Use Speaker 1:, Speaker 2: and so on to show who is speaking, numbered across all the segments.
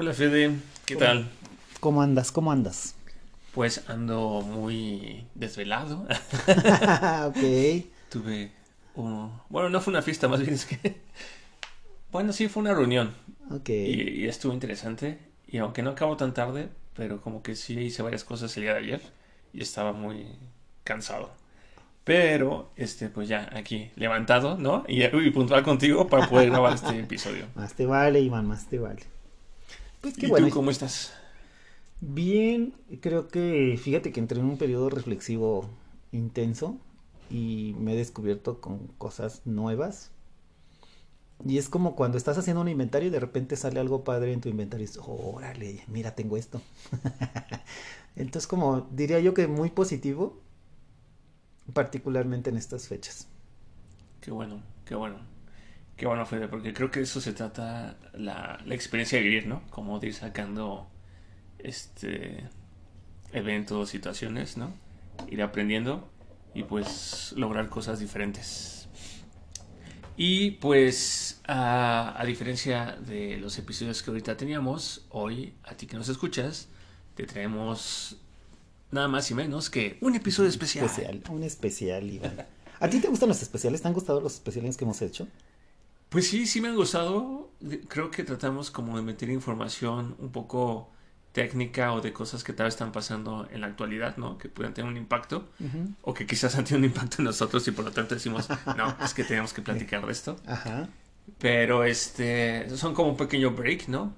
Speaker 1: Hola Fede, ¿qué tal?
Speaker 2: ¿Cómo andas? ¿Cómo andas?
Speaker 1: Pues ando muy desvelado.
Speaker 2: ok.
Speaker 1: Tuve un... Bueno, no fue una fiesta, más bien es que... Bueno, sí, fue una reunión.
Speaker 2: Ok.
Speaker 1: Y, y estuvo interesante. Y aunque no acabó tan tarde, pero como que sí hice varias cosas el día de ayer. Y estaba muy cansado. Pero, este, pues ya, aquí, levantado, ¿no? Y, y puntual contigo para poder grabar este episodio.
Speaker 2: Más te vale, Iván, más te vale. Pues qué
Speaker 1: ¿Y
Speaker 2: bueno.
Speaker 1: tú cómo estás?
Speaker 2: Bien, creo que fíjate que entré en un periodo reflexivo intenso y me he descubierto con cosas nuevas. Y es como cuando estás haciendo un inventario y de repente sale algo padre en tu inventario y dices, órale, mira, tengo esto. Entonces, como diría yo que muy positivo, particularmente en estas fechas.
Speaker 1: Qué bueno, qué bueno. Qué bueno, Fede, porque creo que eso se trata la, la experiencia de vivir, ¿no? Como de ir sacando este eventos, situaciones, ¿no? Ir aprendiendo y pues lograr cosas diferentes. Y pues a, a diferencia de los episodios que ahorita teníamos, hoy a ti que nos escuchas, te traemos nada más y menos que un episodio especial.
Speaker 2: Especial, un especial, Iván. ¿A ti te gustan los especiales? ¿Te han gustado los especiales que hemos hecho?
Speaker 1: Pues sí, sí me han gustado. Creo que tratamos como de meter información un poco técnica o de cosas que tal vez están pasando en la actualidad, ¿no? Que puedan tener un impacto o que quizás han tenido un impacto en nosotros y por lo tanto decimos, no, es que tenemos que platicar de esto.
Speaker 2: Ajá.
Speaker 1: Pero este, son como un pequeño break, ¿no?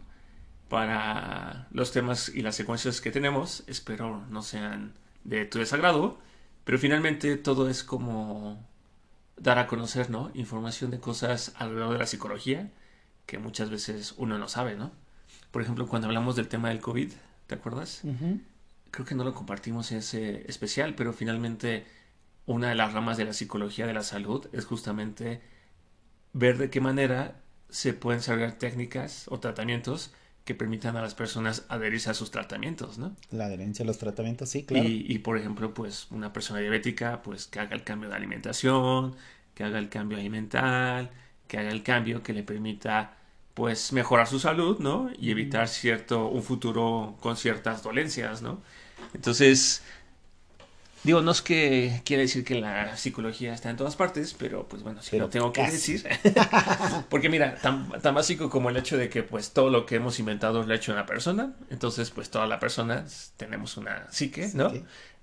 Speaker 1: Para los temas y las secuencias que tenemos. Espero no sean de tu desagrado. Pero finalmente todo es como dar a conocer, ¿no? Información de cosas alrededor de la psicología que muchas veces uno no sabe, ¿no? Por ejemplo, cuando hablamos del tema del COVID, ¿te acuerdas? Creo que no lo compartimos en ese especial, pero finalmente una de las ramas de la psicología de la salud es justamente ver de qué manera se pueden desarrollar técnicas o tratamientos que permitan a las personas adherirse a sus tratamientos, ¿no?
Speaker 2: La adherencia a los tratamientos, sí, claro.
Speaker 1: Y, y, por ejemplo, pues una persona diabética, pues que haga el cambio de alimentación, que haga el cambio alimental, que haga el cambio que le permita pues mejorar su salud, ¿no? Y evitar cierto, un futuro con ciertas dolencias, ¿no? Entonces, digo, no es que quiere decir que la psicología está en todas partes, pero pues bueno, sí
Speaker 2: Pero
Speaker 1: lo tengo que
Speaker 2: casi.
Speaker 1: decir. Porque mira, tan, tan básico como el hecho de que pues todo lo que hemos inventado lo ha hecho una persona, entonces pues toda la persona tenemos una psique, ¿no?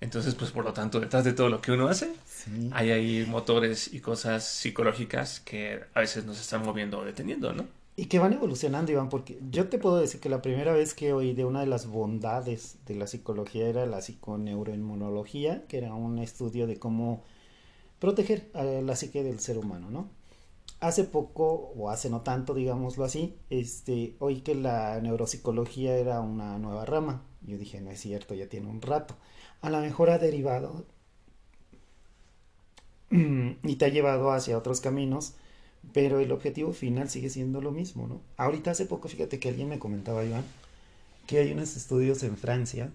Speaker 1: Entonces pues por lo tanto detrás de todo lo que uno hace,
Speaker 2: Sí.
Speaker 1: hay ahí motores y cosas psicológicas que a veces nos están moviendo o deteniendo, ¿no?
Speaker 2: Y que van evolucionando, Iván, porque yo te puedo decir que la primera vez que oí de una de las bondades de la psicología era la psiconeuroinmunología, que era un estudio de cómo proteger a la psique del ser humano, ¿no? Hace poco, o hace no tanto, digámoslo así, este, oí que la neuropsicología era una nueva rama. Yo dije, no es cierto, ya tiene un rato. A lo mejor ha derivado y te ha llevado hacia otros caminos pero el objetivo final sigue siendo lo mismo, ¿no? Ahorita hace poco, fíjate que alguien me comentaba, Iván, que hay unos estudios en Francia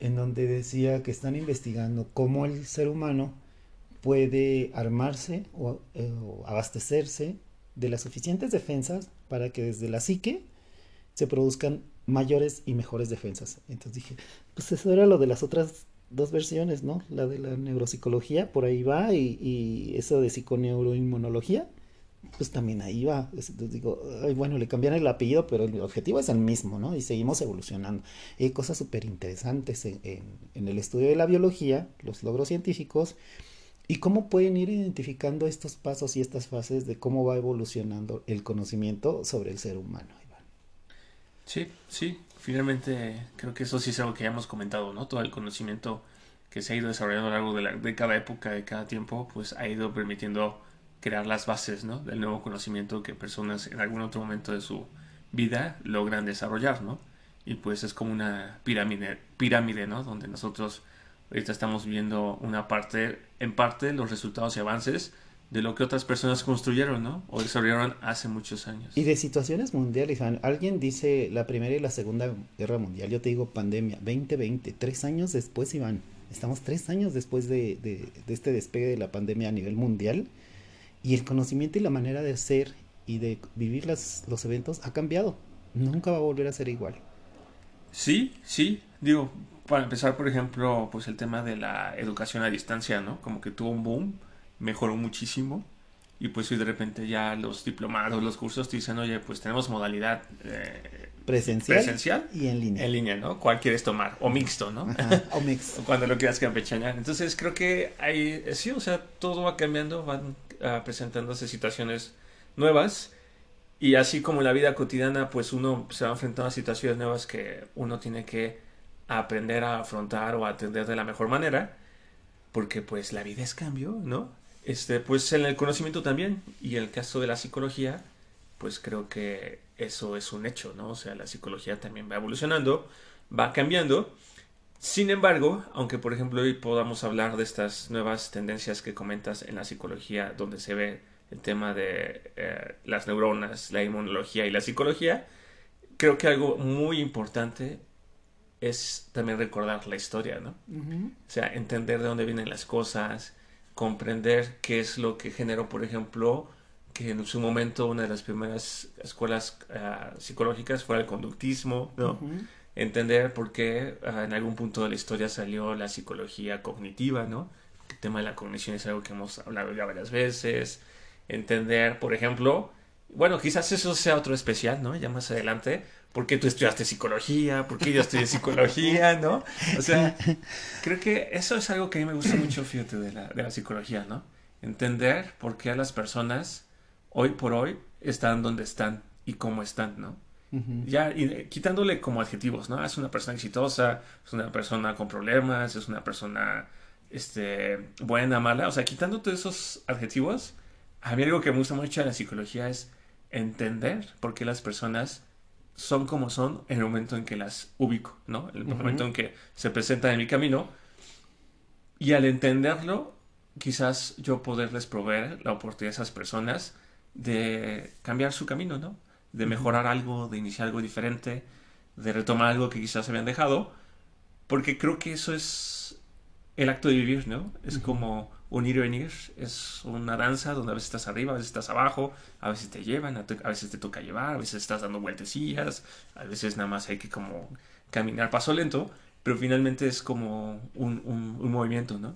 Speaker 2: en donde decía que están investigando cómo el ser humano puede armarse o, eh, o abastecerse de las suficientes defensas para que desde la psique se produzcan mayores y mejores defensas. Entonces dije, pues eso era lo de las otras dos versiones, ¿no? La de la neuropsicología, por ahí va, y, y eso de psiconeuroinmunología, pues también ahí va. Entonces digo, bueno, le cambian el apellido, pero el objetivo es el mismo, ¿no? Y seguimos evolucionando. Y hay cosas súper interesantes en, en, en el estudio de la biología, los logros científicos, y cómo pueden ir identificando estos pasos y estas fases de cómo va evolucionando el conocimiento sobre el ser humano, Iván.
Speaker 1: Sí, sí, finalmente creo que eso sí es algo que ya hemos comentado, ¿no? Todo el conocimiento que se ha ido desarrollando a lo largo de, la, de cada época, de cada tiempo, pues ha ido permitiendo crear las bases, ¿no? Del nuevo conocimiento que personas en algún otro momento de su vida logran desarrollar, ¿no? y pues es como una pirámide, pirámide, ¿no? Donde nosotros ahorita estamos viendo una parte, en parte, los resultados y avances de lo que otras personas construyeron, ¿no? O desarrollaron hace muchos años.
Speaker 2: Y de situaciones mundiales, Alguien dice la Primera y la Segunda Guerra Mundial, yo te digo pandemia, 2020, tres años después, Iván. Estamos tres años después de, de, de este despegue de la pandemia a nivel mundial y el conocimiento y la manera de hacer y de vivir las, los eventos ha cambiado. Nunca va a volver a ser igual.
Speaker 1: Sí, sí, digo, para empezar, por ejemplo, pues el tema de la educación a distancia, ¿no? Como que tuvo un boom, mejoró muchísimo y pues hoy de repente ya los diplomados, los cursos te dicen, oye, pues tenemos modalidad eh,
Speaker 2: presencial,
Speaker 1: presencial,
Speaker 2: y en línea.
Speaker 1: En línea, ¿no? ¿Cuál quieres tomar? O mixto, ¿no?
Speaker 2: o mixto.
Speaker 1: Cuando lo quieras campechanear. Entonces creo que hay, sí, o sea, todo va cambiando, van uh, presentándose situaciones nuevas y así como en la vida cotidiana, pues uno se va enfrentando a situaciones nuevas que uno tiene que aprender a afrontar o atender de la mejor manera, porque pues la vida es cambio, ¿no? Este, pues en el conocimiento también, y en el caso de la psicología, pues creo que eso es un hecho, ¿no? O sea, la psicología también va evolucionando, va cambiando. Sin embargo, aunque por ejemplo hoy podamos hablar de estas nuevas tendencias que comentas en la psicología, donde se ve el tema de eh, las neuronas, la inmunología y la psicología, creo que algo muy importante es también recordar la historia, ¿no? O sea, entender de dónde vienen las cosas, comprender qué es lo que generó, por ejemplo, que en su momento una de las primeras escuelas ah, psicológicas fuera el conductismo, ¿no? Entender por qué ah, en algún punto de la historia salió la psicología cognitiva, ¿no? El tema de la cognición es algo que hemos hablado ya varias veces entender, por ejemplo, bueno, quizás eso sea otro especial, ¿no? Ya más adelante, ¿por qué tú estudiaste psicología? ¿Por qué yo estudié psicología? ¿No? O sea, creo que eso es algo que a mí me gusta mucho, fíjate, de la, de la psicología, ¿no? Entender por qué las personas hoy por hoy están donde están y cómo están, ¿no? Ya y, quitándole como adjetivos, ¿no? Es una persona exitosa, es una persona con problemas, es una persona este, buena, mala, o sea, quitando todos esos adjetivos, a mí algo que me gusta mucho de la psicología es entender por qué las personas son como son en el momento en que las ubico, ¿no? En el momento en que se presentan en mi camino. Y al entenderlo, quizás yo poderles proveer la oportunidad a esas personas de cambiar su camino, ¿no? De mejorar algo, de iniciar algo diferente, de retomar algo que quizás se habían dejado. Porque creo que eso es el acto de vivir, ¿no? Es como un ir y venir es una danza donde a veces estás arriba, a veces estás abajo, a veces te llevan, a, veces te toca llevar, a veces estás dando vueltecillas, a veces nada más hay que como caminar paso lento, pero finalmente es como un, un, movimiento, ¿no?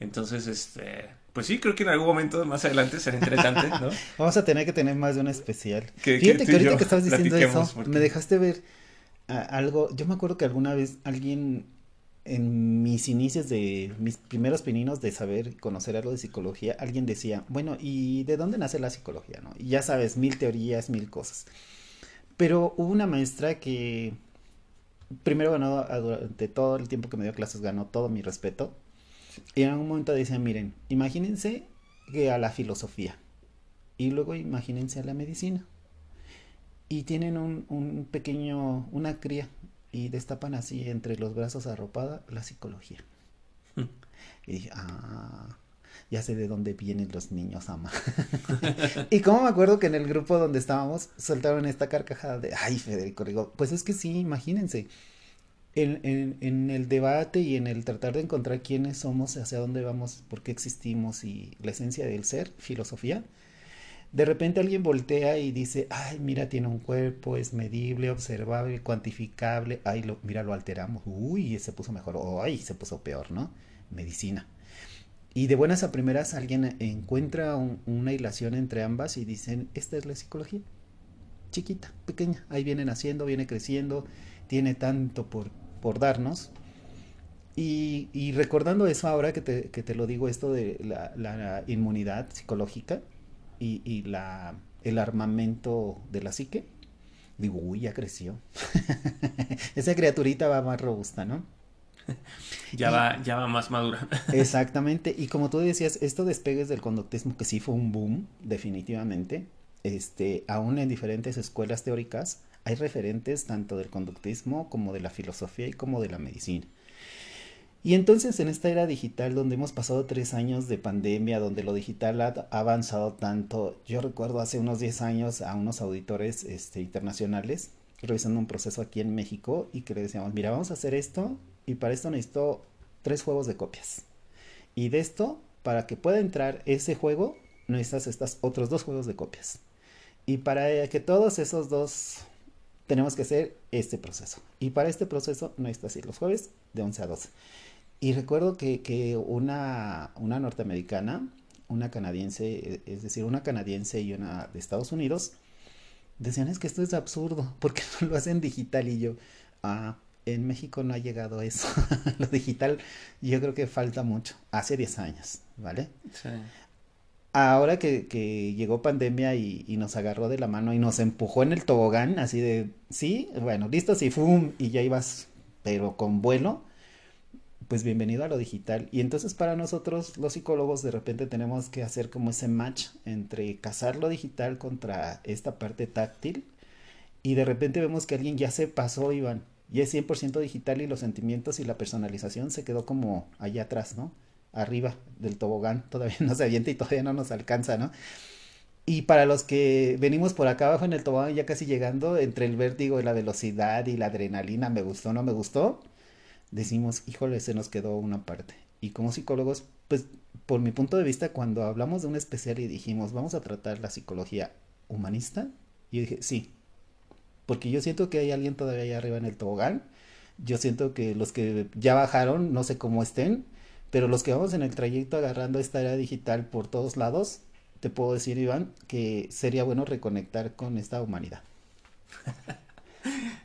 Speaker 1: Entonces, este, pues sí, creo que en algún momento más adelante será interesante, ¿no?
Speaker 2: Vamos a tener que tener más de un especial. Fíjate que ahorita que estabas diciendo eso, me dejaste ver ah, algo, yo me acuerdo que alguna vez alguien en mis inicios de mis primeros pininos de saber conocer algo de psicología, alguien decía, bueno, ¿y de dónde nace la psicología? ¿no? Y ya sabes, mil teorías, mil cosas. Pero hubo una maestra que primero ganó, durante todo el tiempo que me dio clases, ganó todo mi respeto. Y en algún momento decía, miren, imagínense que a la filosofía. Y luego imagínense a la medicina. Y tienen un, un pequeño, una cría, y destapan así entre los brazos arropada la psicología. y dije, ah, ya sé de dónde vienen los niños, ama. y como me acuerdo que en el grupo donde estábamos soltaron esta carcajada de, ay, Federico, digo, pues es que sí, imagínense. En, el debate y en el tratar de encontrar quiénes somos, hacia dónde vamos, por qué existimos y la esencia del ser, filosofía, de repente alguien voltea y dice, ay, mira, tiene un cuerpo, es medible, observable, cuantificable, ay, lo, mira, lo alteramos, uy, se puso mejor, o ay, se puso peor, ¿no? Medicina. Y de buenas a primeras alguien encuentra una hilación entre ambas y dicen, esta es la psicología, chiquita, pequeña, ahí viene naciendo, viene creciendo, tiene tanto por, por darnos. Y, y recordando eso ahora que te, que te, lo digo, esto de la, la inmunidad psicológica, y, y la, el armamento de la psique, digo, uy, ya creció. Esa criaturita va más robusta, ¿no?
Speaker 1: Ya, va, ya va más madura.
Speaker 2: exactamente. Y como tú decías, esto despegues del conductismo, que sí fue un boom, definitivamente, este, aún en diferentes escuelas teóricas, hay referentes tanto del conductismo como de la filosofía y como de la medicina. Y entonces en esta era digital donde hemos pasado tres años de pandemia, donde lo digital ha avanzado tanto, yo recuerdo hace unos 10 años a unos auditores este, internacionales revisando un proceso aquí en México y que le decíamos, mira, vamos a hacer esto y para esto necesito tres juegos de copias. Y de esto, para que pueda entrar ese juego, necesitas estos otros dos juegos de copias. Y para que todos esos dos tenemos que hacer este proceso. Y para este proceso necesitas ir los jueves de 11 a 12. Y recuerdo que, que una, una norteamericana, una canadiense, es decir, una canadiense y una de Estados Unidos, decían es que esto es absurdo, porque no lo hacen digital y yo, ah, en México no ha llegado eso. lo digital yo creo que falta mucho, hace 10 años, ¿vale? Sí. Ahora que, llegó pandemia y, y, nos agarró de la mano y nos empujó en el tobogán, así de, sí, bueno, listo, sí, fum, y ya ibas, pero con vuelo, pues bienvenido a lo digital. Y entonces para nosotros los psicólogos de repente tenemos que hacer como ese match entre cazar lo digital contra esta parte táctil y de repente vemos que alguien ya se pasó, Iván, y es 100% digital y los sentimientos y la personalización se quedó como allá atrás, ¿no? Arriba del tobogán, todavía no se avienta y todavía no nos alcanza, ¿no? Y para los que venimos por acá abajo en el tobogán ya casi llegando, entre el vértigo y la velocidad y la adrenalina, me gustó, no me gustó, decimos, híjole, se nos quedó una parte. Y como psicólogos, pues por mi punto de vista, cuando hablamos de un especial y dijimos, vamos a tratar la psicología humanista, yo dije, sí, porque yo siento que hay alguien todavía allá arriba en el tobogán. Yo siento que los que ya bajaron, no sé cómo estén, pero los que vamos en el trayecto agarrando esta era digital por todos lados, te puedo decir, Iván, que sería bueno reconectar con esta humanidad.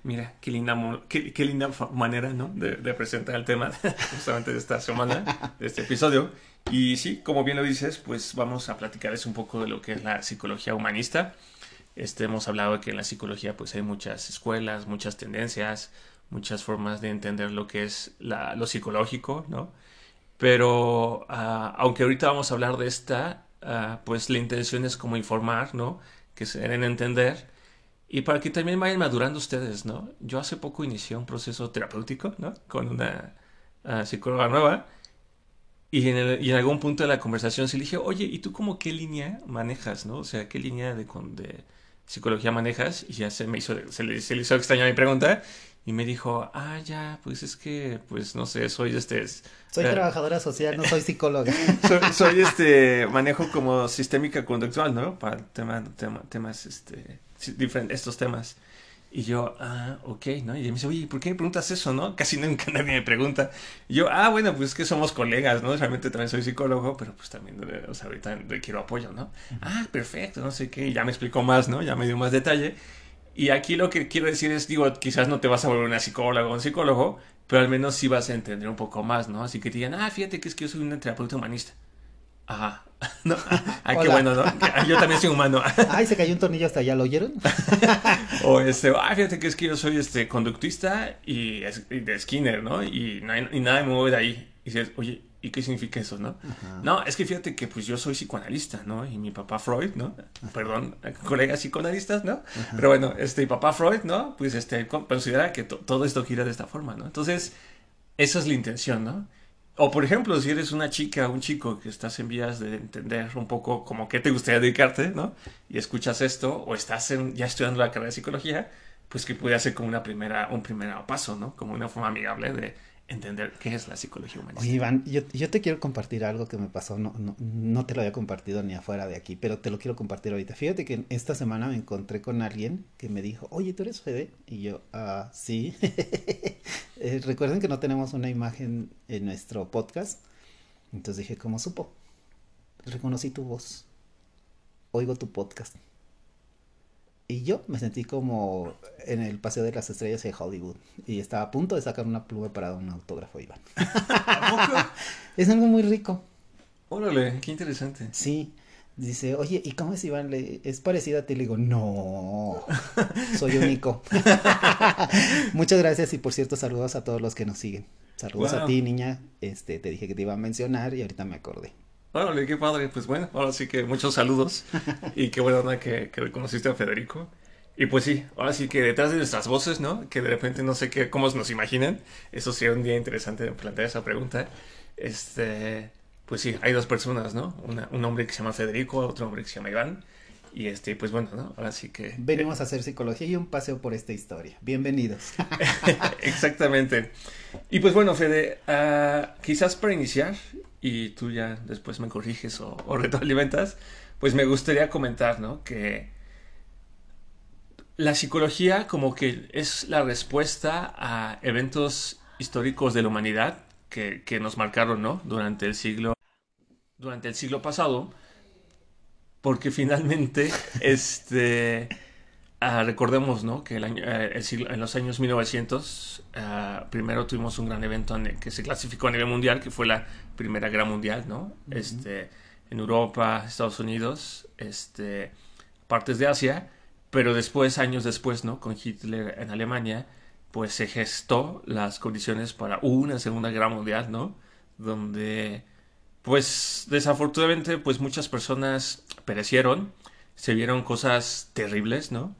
Speaker 1: Mira, qué linda, qué, linda manera, ¿no? De, presentar el tema justamente de esta semana, de este episodio. Y sí, como bien lo dices, pues vamos a platicarles un poco de lo que es la psicología humanista. Este, hemos hablado de que en la psicología pues hay muchas escuelas, muchas tendencias, muchas formas de entender lo que es la, lo psicológico, ¿no? Pero uh, aunque ahorita vamos a hablar de esta, uh, pues la intención es como informar, ¿no? Que se den a entender y para que también vayan madurando ustedes, ¿no? Yo hace poco inicié un proceso terapéutico, ¿no? Con una uh, psicóloga nueva. Y en, el, y en, algún punto de la conversación se le dije, oye, ¿y tú como qué línea manejas, no? O sea, ¿qué línea de, de, psicología manejas? Y ya se me hizo, se le, se le hizo extraña mi pregunta y me dijo, ah, ya, pues es que, pues no sé, soy este...
Speaker 2: Soy eh, trabajadora social, no soy psicóloga.
Speaker 1: soy, soy, este, manejo como sistémica conductual, ¿no? Para tema, tema, temas, este, diferentes, estos temas. Y yo, ah, ok, ¿no? Y me dice, oye, ¿por qué me preguntas eso, no? Casi nunca nadie me pregunta. Y yo, ah, bueno, pues es que somos colegas, ¿no? Realmente también soy psicólogo, pero pues también, o sea, ahorita requiero apoyo, ¿no? Ah, perfecto, no sé qué, y ya me explicó más, ¿no? Ya me dio más detalle. Y aquí lo que quiero decir es, digo, quizás no te vas a volver una psicóloga o un psicólogo, pero al menos sí vas a entender un poco más, ¿no? Así que te digan, ah, fíjate que es que yo soy un terapeuta humanista. Ajá. No. Ay, qué bueno, ¿no? Yo también soy humano.
Speaker 2: Ay, se cayó un tornillo hasta allá, ¿lo oyeron?
Speaker 1: o este, ah, fíjate que es que yo soy este conductista y, de Skinner, ¿no? Y, no y nada me mueve de ahí. Y dices, oye, ¿y qué significa eso, no? No, es que fíjate que pues yo soy psicoanalista, ¿no? Y mi papá Freud, ¿no? Perdón, colegas psicoanalistas, ¿no? Pero bueno, este, mi papá Freud, ¿no? Pues este, considera que todo esto gira de esta forma, ¿no? Entonces, esa es la intención, ¿no? O por ejemplo, si eres una chica o un chico que estás en vías de entender un poco como qué te gustaría dedicarte, ¿no? Y escuchas esto, o estás ya estudiando la carrera de psicología, pues que puede ser como una primera, un primer paso, ¿no? Como una forma amigable de entender qué es la psicología humanista.
Speaker 2: Oye, Iván, yo, te quiero compartir algo que me pasó, no, no, no, te lo había compartido ni afuera de aquí, pero te lo quiero compartir ahorita. Fíjate que esta semana me encontré con alguien que me dijo, oye, ¿tú eres Fede? Y yo, ah, sí. Eh, recuerden que no tenemos una imagen en nuestro podcast. Entonces dije, ¿cómo supo? Reconocí tu voz. Oigo tu podcast. Y yo me sentí como en el Paseo de las Estrellas de Hollywood. Y estaba a punto de sacar una pluma para un autógrafo, Iván. es algo muy rico.
Speaker 1: Órale, qué interesante.
Speaker 2: Sí. Dice, oye, ¿y cómo es Iván? ¿Es parecida a ti? Le digo, no, soy único. Muchas gracias y por cierto, saludos a todos los que nos siguen. Saludos a ti, niña. Este, te dije que te iba a mencionar y ahorita me acordé.
Speaker 1: Órale, qué padre. Pues bueno, ahora sí que muchos saludos. y qué buena onda que, que reconociste a Federico. Y pues sí, ahora sí que detrás de nuestras voces, ¿no? Que de repente no sé qué, cómo nos imaginan. Eso sería un día interesante de plantear esa pregunta. Este, pues sí, hay dos personas, ¿no? un hombre que se llama Federico, otro hombre que se llama Iván. Y este, pues bueno, ¿no? Ahora sí que.
Speaker 2: Venimos a hacer psicología y un paseo por esta historia. Bienvenidos.
Speaker 1: Exactamente. Y pues bueno, Fede, uh, quizás para iniciar, y tú ya después me corriges o, o retroalimentas, pues me gustaría comentar, ¿no? Que la psicología como que es la respuesta a eventos históricos de la humanidad que, que nos marcaron, ¿no? Durante el siglo, durante el siglo pasado porque finalmente, este, uh, recordemos, ¿no? Que el año, uh, el siglo, en los años 1900, uh, ah, primero tuvimos un gran evento en que se clasificó a nivel mundial, que fue la Primera Guerra Mundial, ¿no? Uh -huh. Este, en Europa, Estados Unidos, este, partes de Asia, pero después, años después, ¿no? Con Hitler en Alemania, pues se gestó las condiciones para una Segunda Guerra Mundial, ¿no? Donde pues desafortunadamente, pues muchas personas perecieron, se vieron cosas terribles, ¿no?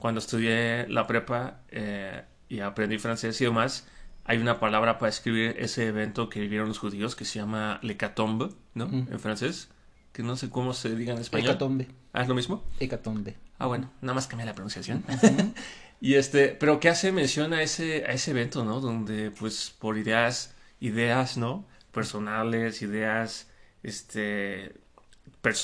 Speaker 1: Cuando estudié la prepa eh, y aprendí francés y demás, hay una palabra para escribir ese evento que vivieron los judíos que se llama l'hécatombe, ¿no? Mm. En francés, que no sé cómo se diga en español.
Speaker 2: Hecatombe.
Speaker 1: ¿Ah, es lo mismo?
Speaker 2: Hecatombe.
Speaker 1: Ah, bueno, nada más cambia la pronunciación. Y este, pero ¿qué hace mención a ese, a ese evento, ¿no? Donde, pues, por ideas, ideas, ¿no? personales, ideas, este,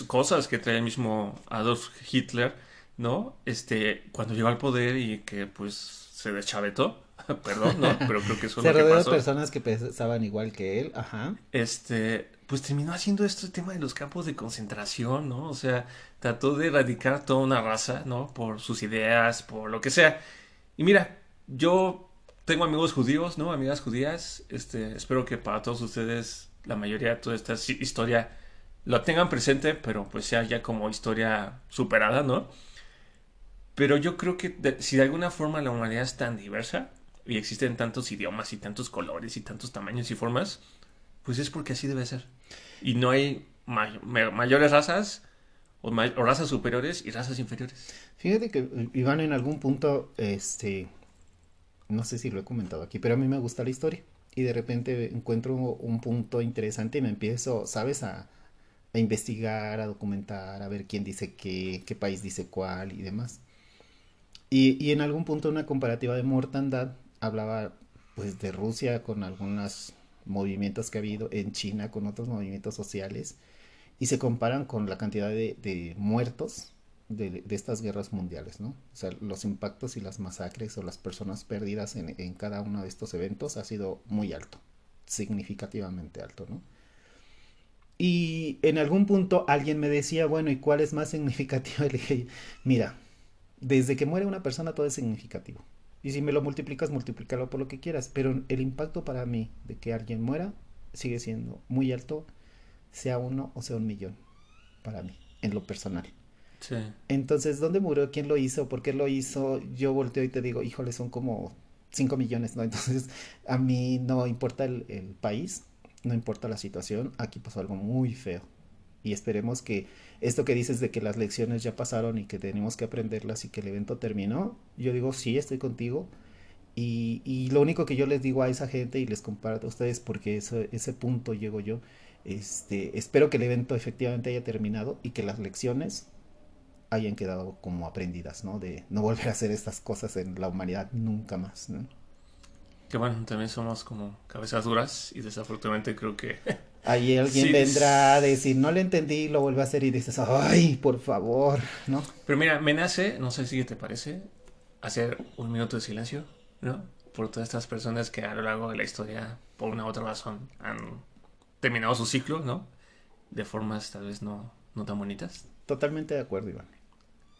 Speaker 1: cosas que trae el mismo Adolf Hitler, ¿no? Este, cuando llegó al poder y que pues se deschavetó, perdón, ¿no? Pero creo que eso
Speaker 2: se
Speaker 1: es lo que pasó.
Speaker 2: de personas que pensaban igual que él, ajá.
Speaker 1: Este, pues terminó haciendo este tema de los campos de concentración, ¿no? O sea, trató de erradicar toda una raza, ¿no? Por sus ideas, por lo que sea. Y mira, yo tengo amigos judíos, ¿no? Amigas judías. Este, espero que para todos ustedes la mayoría de toda esta historia lo tengan presente, pero pues sea ya como historia superada, ¿no? Pero yo creo que de, si de alguna forma la humanidad es tan diversa y existen tantos idiomas y tantos colores y tantos tamaños y formas, pues es porque así debe ser. Y no hay may mayores razas o, razas superiores y razas inferiores.
Speaker 2: Fíjate que Iván en algún punto, este, no sé si lo he comentado aquí, pero a mí me gusta la historia. Y de repente encuentro un punto interesante y me empiezo, ¿sabes? A investigar, a documentar, a ver quién dice qué, qué país dice cuál y demás. Y, y en algún punto una comparativa de mortandad hablaba pues de Rusia con algunos movimientos que ha habido, en China con otros movimientos sociales, y se comparan con la cantidad de, muertos de, de, estas guerras mundiales, ¿no? O sea, los impactos y las masacres o las personas perdidas en, en, cada uno de estos eventos ha sido muy alto, significativamente alto, ¿no? Y en algún punto alguien me decía, bueno, ¿y cuál es más significativo? Y le dije, mira, desde que muere una persona todo es significativo. Y si me lo multiplicas, multiplícalo por lo que quieras. Pero el impacto para mí de que alguien muera sigue siendo muy alto, sea uno o sea un millón, para mí, en lo personal.
Speaker 1: Sí.
Speaker 2: Entonces, ¿dónde murió? ¿Quién lo hizo? ¿Por qué lo hizo? Yo volteo y te digo, híjole, son como 5 millones, ¿no? Entonces, a mí no importa el, el, país, no importa la situación, aquí pasó algo muy feo. Y esperemos que esto que dices de que las lecciones ya pasaron y que tenemos que aprenderlas y que el evento terminó, yo digo, sí, estoy contigo. Y, y lo único que yo les digo a esa gente y les comparto a ustedes, porque eso, ese punto llego yo, este, espero que el evento efectivamente haya terminado y que las lecciones hayan quedado como aprendidas, ¿no? De no volver a hacer estas cosas en la humanidad nunca más.
Speaker 1: Que bueno, también somos como cabezas duras y desafortunadamente creo que...
Speaker 2: Ahí alguien sí, vendrá a decir, no le entendí, lo vuelve a hacer y dices, ay, por favor, ¿no?
Speaker 1: Pero mira, me nace, no sé si te parece, hacer un minuto de silencio, ¿no? Por todas estas personas que a lo largo de la historia, por una u otra razón, han terminado su ciclo, ¿no? De formas tal vez no, no tan bonitas.
Speaker 2: Totalmente de acuerdo, Iván.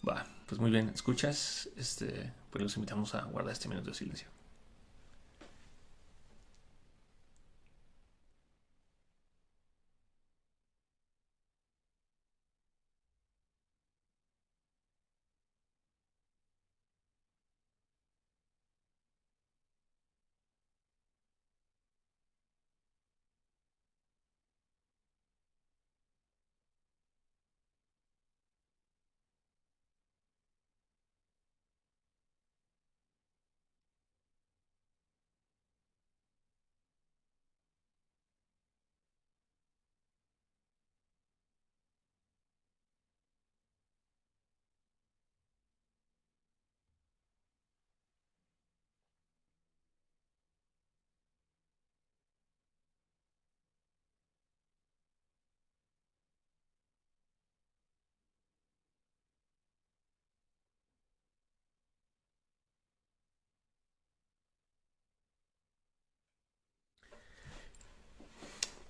Speaker 1: Va, pues muy bien, escuchas, este, pues los invitamos a guardar este minuto de silencio.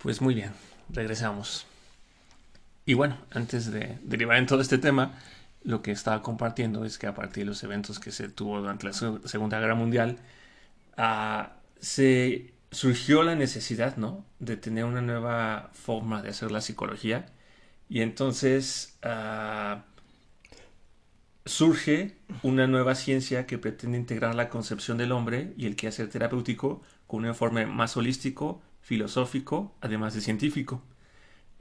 Speaker 1: Pues muy bien, regresamos. Y bueno, antes de derivar en todo este tema, lo que estaba compartiendo es que a partir de los eventos que se tuvo durante la Segunda Guerra Mundial, uh, se surgió la necesidad, ¿no? De tener una nueva forma de hacer la psicología. Y entonces uh, surge una nueva ciencia que pretende integrar la concepción del hombre y el quehacer terapéutico con un informe más holístico, filosófico, además de científico.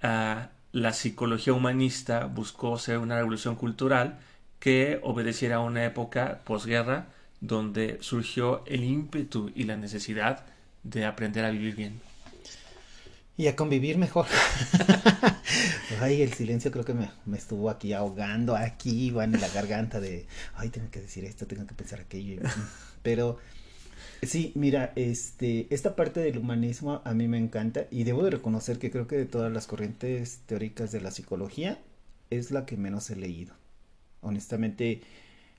Speaker 1: Uh, la psicología humanista buscó ser una revolución cultural que obedeciera a una época posguerra donde surgió el ímpetu y la necesidad de aprender a vivir bien.
Speaker 2: Y a convivir mejor. ay, el silencio creo que me, estuvo aquí ahogando, aquí, van en la garganta de, ay, tengo que decir esto, tengo que pensar aquello. Pero sí, mira, este, esta parte del humanismo a mí me encanta y debo de reconocer que creo que de todas las corrientes teóricas de la psicología es la que menos he leído. Honestamente,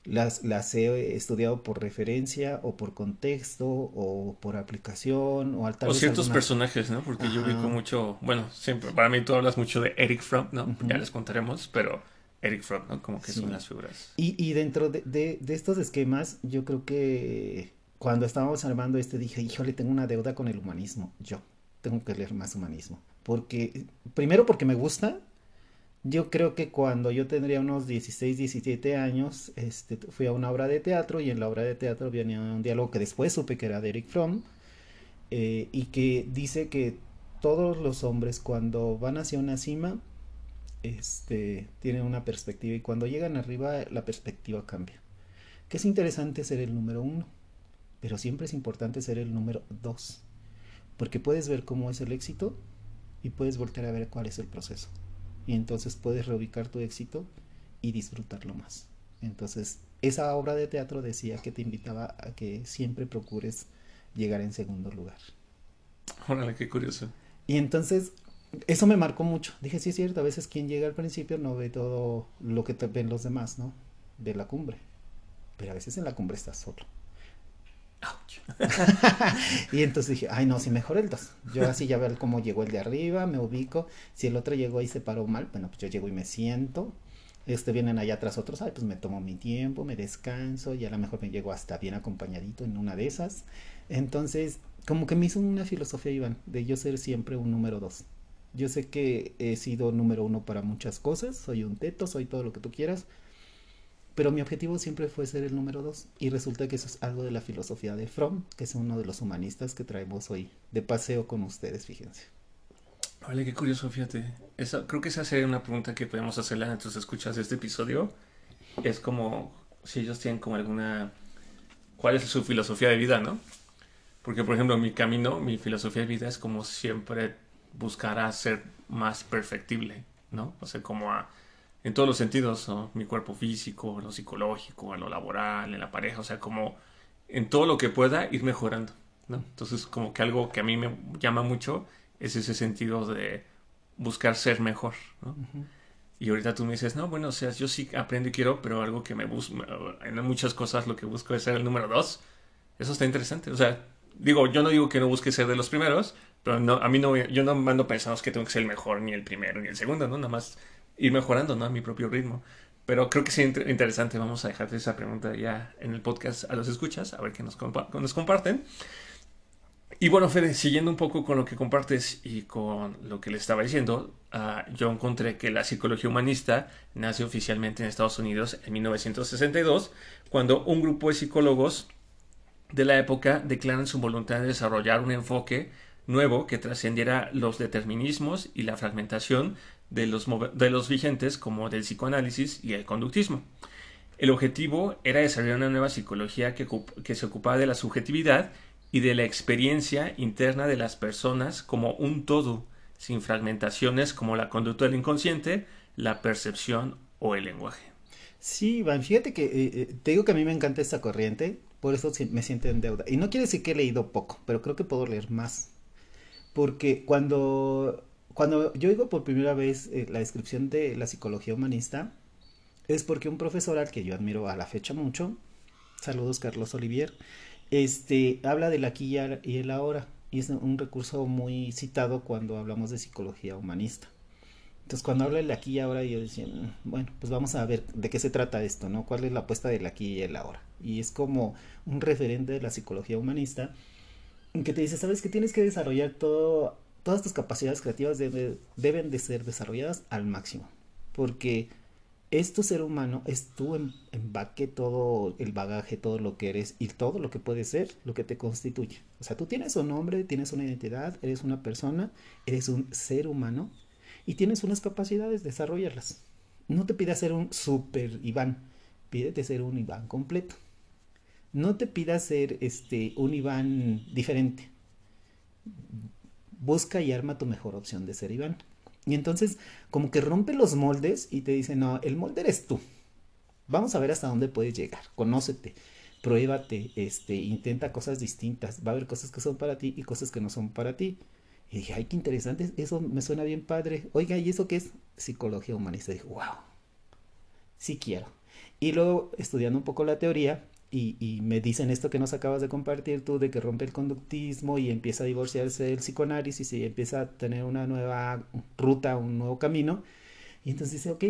Speaker 2: las, las he estudiado por referencia o por contexto o por aplicación o
Speaker 1: O ciertos personajes, ¿no? Porque yo ubico mucho, bueno, siempre, para mí tú hablas mucho de Eric Fromm, ¿no? Ya les contaremos, pero Eric Fromm, ¿no? Como que son las figuras.
Speaker 2: Y, y dentro de, de, de, estos esquemas, yo creo que cuando estábamos armando este dije, híjole, tengo una deuda con el humanismo, yo tengo que leer más humanismo. Porque, primero porque me gusta, yo creo que cuando yo tendría unos 16, 17 años, este, fui a una obra de teatro y en la obra de teatro venía un diálogo que después supe que era de Eric Fromm eh, y que dice que todos los hombres cuando van hacia una cima este, tienen una perspectiva y cuando llegan arriba la perspectiva cambia. Que es interesante ser el número uno, pero siempre es importante ser el número dos, porque puedes ver cómo es el éxito y puedes volver a ver cuál es el proceso y entonces puedes reubicar tu éxito y disfrutarlo más. Entonces, esa obra de teatro decía que te invitaba a que siempre procures llegar en segundo lugar.
Speaker 1: Órale, qué curioso.
Speaker 2: Y entonces, eso me marcó mucho. Dije, sí es cierto, a veces quien llega al principio no ve todo lo que te ven los demás, ¿no? De la cumbre. Pero a veces en la cumbre estás solo. y entonces dije, ay no, si mejor el 2. Yo así ya veo cómo llegó el de arriba, me ubico. Si el otro llegó y se paró mal, bueno, pues yo llego y me siento. Este vienen allá atrás otros, ay, pues me tomo mi tiempo, me descanso y a lo mejor me llego hasta bien acompañadito en una de esas. Entonces, como que me hizo una filosofía, Iván, de yo ser siempre un número 2. Yo sé que he sido número uno para muchas cosas, soy un teto, soy todo lo que tú quieras, pero mi objetivo siempre fue ser el número dos. Y resulta que eso es algo de la filosofía de Fromm, que es uno de los humanistas que traemos hoy de paseo con ustedes, fíjense.
Speaker 1: Vale, qué curioso, fíjate. Eso, creo que esa sería una pregunta que podemos hacerle a nuestros escuchas de este episodio. Es como si ellos tienen como alguna... ¿Cuál es su filosofía de vida, no? Porque, por ejemplo, mi camino, mi filosofía de vida es como siempre buscar a ser más perfectible, ¿no? O sea, como a en todos los sentidos, mi cuerpo físico, lo psicológico, en lo laboral, en la pareja, o sea, como en todo lo que pueda ir mejorando, ¿no? Entonces, como que algo que a mí me llama mucho es ese sentido de buscar ser mejor, ¿no? Y ahorita tú me dices, no, bueno, o sea, yo sí aprendo y quiero, pero algo que me busco, en muchas cosas lo que busco es ser el número dos. Eso está interesante. O sea, digo, yo no digo que no busque ser de los primeros, pero no, a mí no, yo no mando pensando que tengo que ser el mejor, ni el primero, ni el segundo, ¿no? Nada más ir mejorando, ¿no? A mi propio ritmo. Pero creo que sí interesante. Vamos a dejarte esa pregunta ya en el podcast a los escuchas, a ver qué nos, nos comparten. Y bueno, Fede, siguiendo un poco con lo que compartes y con lo que le estaba diciendo, uh, yo encontré que la psicología humanista nace oficialmente en Estados Unidos en 1962, cuando un grupo de psicólogos de la época declaran su voluntad de desarrollar un enfoque nuevo que trascendiera los determinismos y la fragmentación de los, de los vigentes como del psicoanálisis y el conductismo. El objetivo era desarrollar una nueva psicología que, que se ocupaba de la subjetividad y de la experiencia interna de las personas como un todo, sin fragmentaciones como la conducta del inconsciente, la percepción o el lenguaje.
Speaker 2: Sí, Iván, fíjate que eh, eh, te digo que a mí me encanta esta corriente, por eso me siento en deuda. Y no quiere decir que he leído poco, pero creo que puedo leer más. Porque cuando cuando yo oigo por primera vez eh, la descripción de la psicología humanista, es porque un profesor al que yo admiro a la fecha mucho, saludos Carlos Olivier, este, habla del aquí y el ahora. y es un recurso muy citado cuando hablamos de psicología humanista. Entonces, cuando habla del aquí y ahora, yo decía, mm, bueno, pues vamos a ver de qué se trata esto, ¿no? ¿Cuál es la apuesta del aquí y el ahora? Y es como un referente de la psicología humanista que te dice, ¿sabes que tienes que desarrollar todo, todas tus capacidades creativas deben de ser desarrolladas al máximo? Porque es tu ser humano, es tu em, embaque, todo el bagaje, todo lo que eres y todo lo que puedes ser, lo que te constituye. O sea, tú tienes un nombre, tienes una identidad, eres una persona, eres un ser humano y tienes unas capacidades, desarrollarlas. No te pidas ser un super Iván, pídete ser un Iván completo. No te pidas ser este, un Iván diferente. Busca y arma tu mejor opción de ser Iván. Y entonces como que rompe los moldes y te dice, no, el molde eres tú. Vamos a ver hasta dónde puedes llegar. Conócete, pruébate, este, intenta cosas distintas. Va a haber cosas que son para ti y cosas que no son para ti. Y dije, ay, qué interesante, eso me suena bien padre. Oiga, ¿y eso qué es? Psicología humanista. Dije, wow, sí quiero. Y luego, estudiando un poco la teoría, y, me dicen esto que nos acabas de compartir tú, de que rompe el conductismo y empieza a divorciarse del psicoanálisis y empieza a tener una nueva ruta, un nuevo camino. Y entonces dice, ok,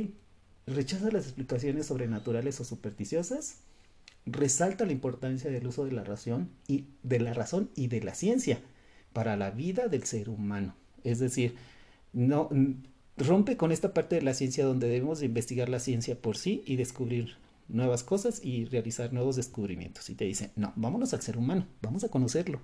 Speaker 2: rechaza las explicaciones sobrenaturales o supersticiosas, resalta la importancia del uso de la razón y de la razón y de la ciencia para la vida del ser humano. Es decir, no rompe con esta parte de la ciencia donde debemos investigar la ciencia por sí y descubrir nuevas cosas y realizar nuevos descubrimientos. Y te dice, no, vámonos al ser humano, vamos a conocerlo.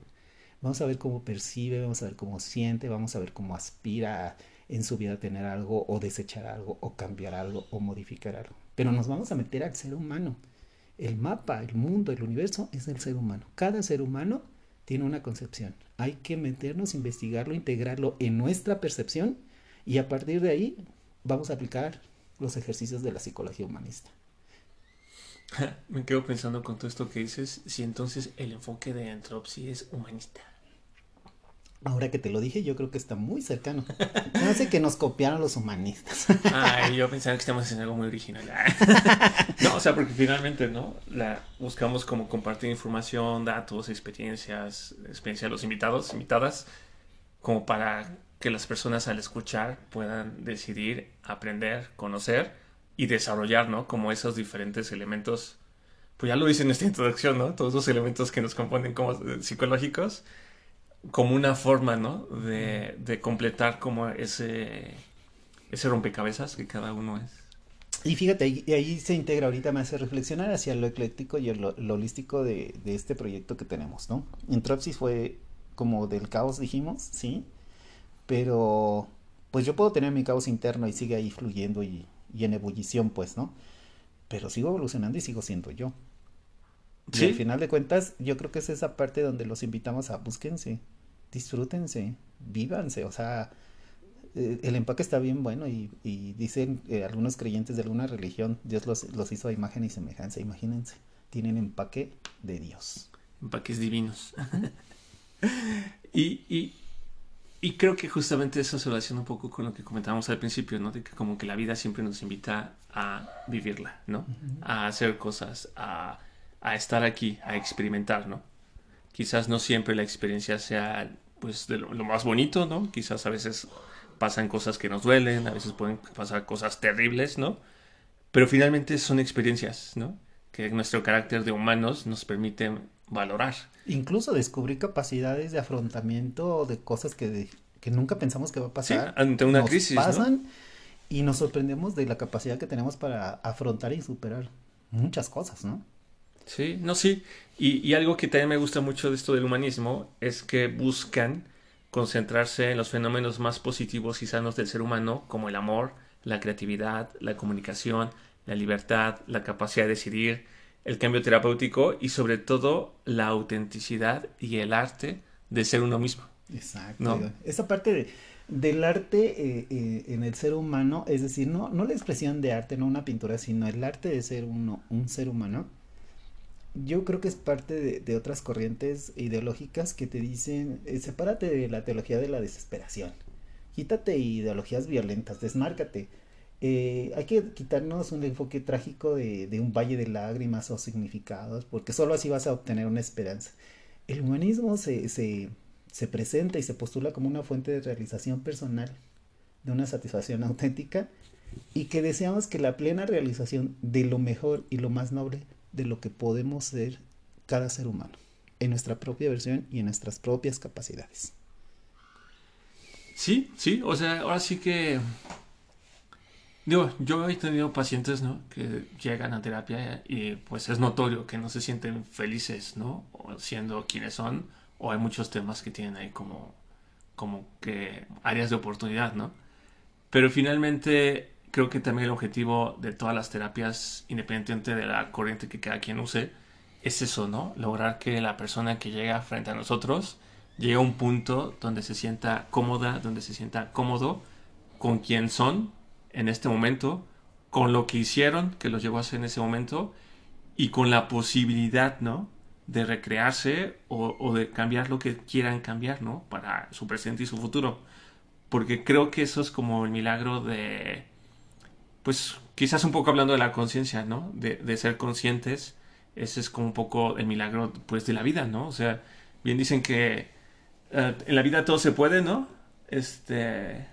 Speaker 2: Vamos a ver cómo percibe, vamos a ver cómo siente, vamos a ver cómo aspira en su vida a tener algo o desechar algo o cambiar algo o modificar algo. Pero nos vamos a meter al ser humano. El mapa, el mundo, el universo es el ser humano. Cada ser humano tiene una concepción. Hay que meternos, investigarlo, integrarlo en nuestra percepción y a partir de ahí vamos a aplicar los ejercicios de la psicología humanista.
Speaker 1: Me quedo pensando con todo esto que dices, si entonces el enfoque de Antropsi es humanista.
Speaker 2: Ahora que te lo dije, yo creo que está muy cercano. No hace que nos copiaron los humanistas.
Speaker 1: Ay, yo pensaba que estamos haciendo algo muy original. No, o sea, porque finalmente, ¿no? La, buscamos como compartir información, datos, experiencias, experiencias de los invitados, invitadas, como para que las personas al escuchar puedan decidir, aprender, conocer y desarrollar, ¿no? Como esos diferentes elementos, pues ya lo hice en esta introducción, ¿no? Todos los elementos que nos componen como psicológicos, como una forma, ¿no? De, de completar como ese, ese rompecabezas que cada uno es.
Speaker 2: Y fíjate, ahí, ahí se integra, ahorita me hace reflexionar hacia lo ecléctico y lo, holístico de, de, este proyecto que tenemos, ¿no? Entropsis fue como del caos, dijimos, sí, pero pues yo puedo tener mi caos interno y sigue ahí fluyendo y, y en ebullición, pues, ¿no? Pero sigo evolucionando y sigo siendo yo. Y al final de cuentas, yo creo que es esa parte donde los invitamos a búsquense, disfrútense, vívanse, o sea, eh, el empaque está bien bueno y, dicen eh, algunos creyentes de alguna religión, Dios los, los hizo a imagen y semejanza, imagínense, tienen empaque de Dios.
Speaker 1: Empaques divinos. y, y, y creo que justamente eso se relaciona un poco con lo que comentábamos al principio, ¿no? De que como que la vida siempre nos invita a vivirla, ¿no? A hacer cosas, a, a, estar aquí, a experimentar, ¿no? Quizás no siempre la experiencia sea, pues, de lo, más bonito, ¿no? Quizás a veces pasan cosas que nos duelen, a veces pueden pasar cosas terribles, ¿no? Pero finalmente son experiencias, ¿no? Que nuestro carácter de humanos nos permiten valorar.
Speaker 2: Incluso descubrir capacidades de afrontamiento de cosas que, que nunca pensamos que va a pasar.
Speaker 1: ante una crisis.
Speaker 2: Pasan y nos sorprendemos de la capacidad que tenemos para afrontar y superar muchas cosas, ¿no?
Speaker 1: Sí, no, sí. Y, y algo que también me gusta mucho de esto del humanismo es que buscan concentrarse en los fenómenos más positivos y sanos del ser humano, como el amor, la creatividad, la comunicación, la libertad, la capacidad de decidir, el cambio terapéutico y sobre todo la autenticidad y el arte de ser uno mismo.
Speaker 2: Exacto. Esa parte de, del arte eh, eh, en el ser humano, es decir, no, no la expresión de arte, no una pintura, sino el arte de ser uno, un ser humano, yo creo que es parte de, de otras corrientes ideológicas que te dicen, eh, sepárate de la teología de la desesperación, quítate ideologías violentas, desmárcate eh, hay que quitarnos un enfoque trágico de, un valle de lágrimas o significados, porque solo así vas a obtener una esperanza. El humanismo se, se presenta y se postula como una fuente de realización personal, de una satisfacción auténtica, y que deseamos que la plena realización de lo mejor y lo más noble de lo que podemos ser cada ser humano, en nuestra propia versión y en nuestras propias capacidades.
Speaker 1: Sí, sí, o sea, ahora sí que... Digo, yo he tenido pacientes, ¿no? Que llegan a terapia y pues es notorio que no se sienten felices, ¿no? O siendo quienes son, o hay muchos temas que tienen ahí como, como que áreas de oportunidad, ¿no? Pero finalmente creo que también el objetivo de todas las terapias, independientemente de la corriente que cada quien use, es eso, ¿no? Lograr que la persona que llega frente a nosotros llegue a un punto donde se sienta cómoda, donde se sienta cómodo con quien son en este momento, con lo que hicieron, que los llevó a en ese momento, y con la posibilidad, ¿no? De recrearse o, o de cambiar lo que quieran cambiar, ¿no? Para su presente y su futuro. Porque creo que eso es como el milagro de, pues quizás un poco hablando de la conciencia, ¿no? De, de ser conscientes ese es como un poco el milagro pues de la vida, ¿no? O sea, bien dicen que eh, en la vida todo se puede, ¿no? Este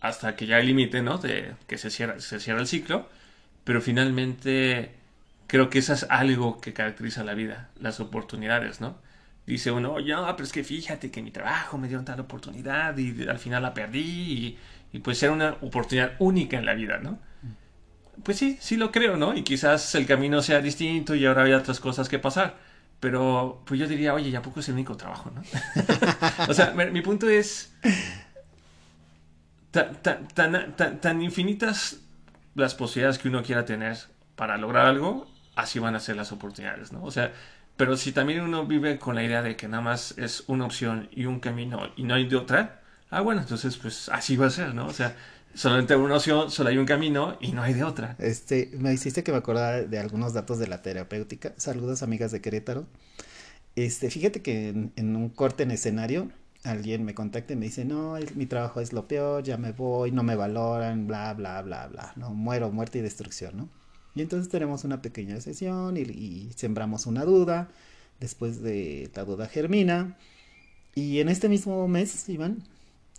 Speaker 1: hasta que ya hay límite, ¿no? De que se cierra, se cierra el ciclo, pero finalmente creo que eso es algo que caracteriza la vida, las oportunidades, ¿no? Dice uno, ya, pero es que fíjate que mi trabajo me dio tal oportunidad y al final la perdí y, y pues era una oportunidad única en la vida, ¿no? pues sí, sí lo creo, ¿no? Y quizás el camino sea distinto y ahora hay otras cosas que pasar. Pero pues yo diría, oye, ya poco es el único trabajo, ¿no? o sea, mi punto es tan, tan, infinitas las posibilidades que uno quiera tener para lograr algo, así van a ser las oportunidades, ¿no? O sea, pero si también uno vive con la idea de que nada más es una opción y un camino y no hay de otra, ah, bueno, entonces pues así va a ser, ¿no? O sea, solamente una opción, solo hay un camino y no hay de otra.
Speaker 2: Este, me hiciste que me acordara de algunos datos de la terapéutica. Saludos amigas de Querétaro. Este, fíjate que en, un corte en escenario alguien me contacta y me dice, no, mi trabajo es lo peor, ya me voy, no me valoran, bla, bla, bla, bla, no, muero, muerte y destrucción, ¿no? Y entonces tenemos una pequeña sesión y, y sembramos una duda, después de la duda germina, y en este mismo mes, Iván,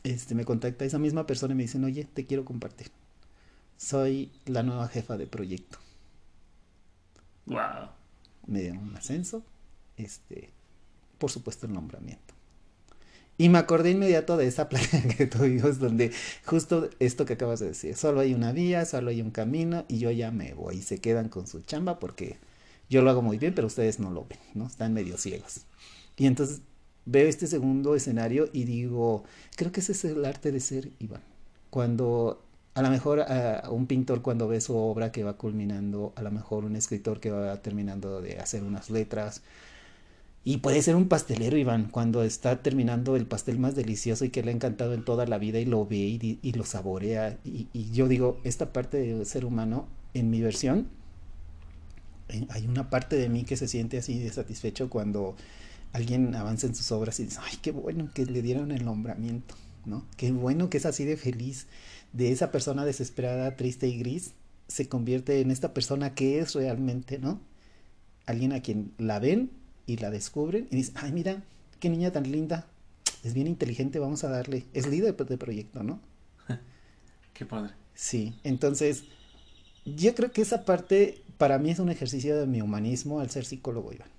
Speaker 2: este, me contacta esa misma persona y me dicen, oye, te quiero compartir. Soy la nueva jefa de proyecto.
Speaker 1: Wow.
Speaker 2: Me dieron un ascenso, este, por supuesto el nombramiento. Y me acordé inmediato de esa plática que tuvimos donde justo esto que acabas de decir, solo hay una vía, solo hay un camino y yo ya me voy. Y se quedan con su chamba porque yo lo hago muy bien, pero ustedes no lo ven, ¿no? Están medio ciegos. Y entonces veo este segundo escenario y digo, creo que ese es el arte de ser Iván. Cuando a lo mejor un pintor cuando ve su obra que va culminando, a lo mejor un escritor que va terminando de hacer unas letras, y puede ser un pastelero, Iván, cuando está terminando el pastel más delicioso y que le ha encantado en toda la vida y lo ve y, lo saborea. Y, y, yo digo, esta parte del ser humano, en mi versión, eh, hay una parte de mí que se siente así de satisfecho cuando alguien avanza en sus obras y dice, ay, qué bueno que le dieron el nombramiento, ¿no? Qué bueno que es así de feliz, de esa persona desesperada, triste y gris, se convierte en esta persona que es realmente, ¿no? Alguien a quien la ven y la descubren y dice, ay, mira, qué niña tan linda, es bien inteligente, vamos a darle, es líder de proyecto, ¿no?
Speaker 1: qué padre.
Speaker 2: Sí, entonces, yo creo que esa parte para mí es un ejercicio de mi humanismo al ser psicólogo, Iván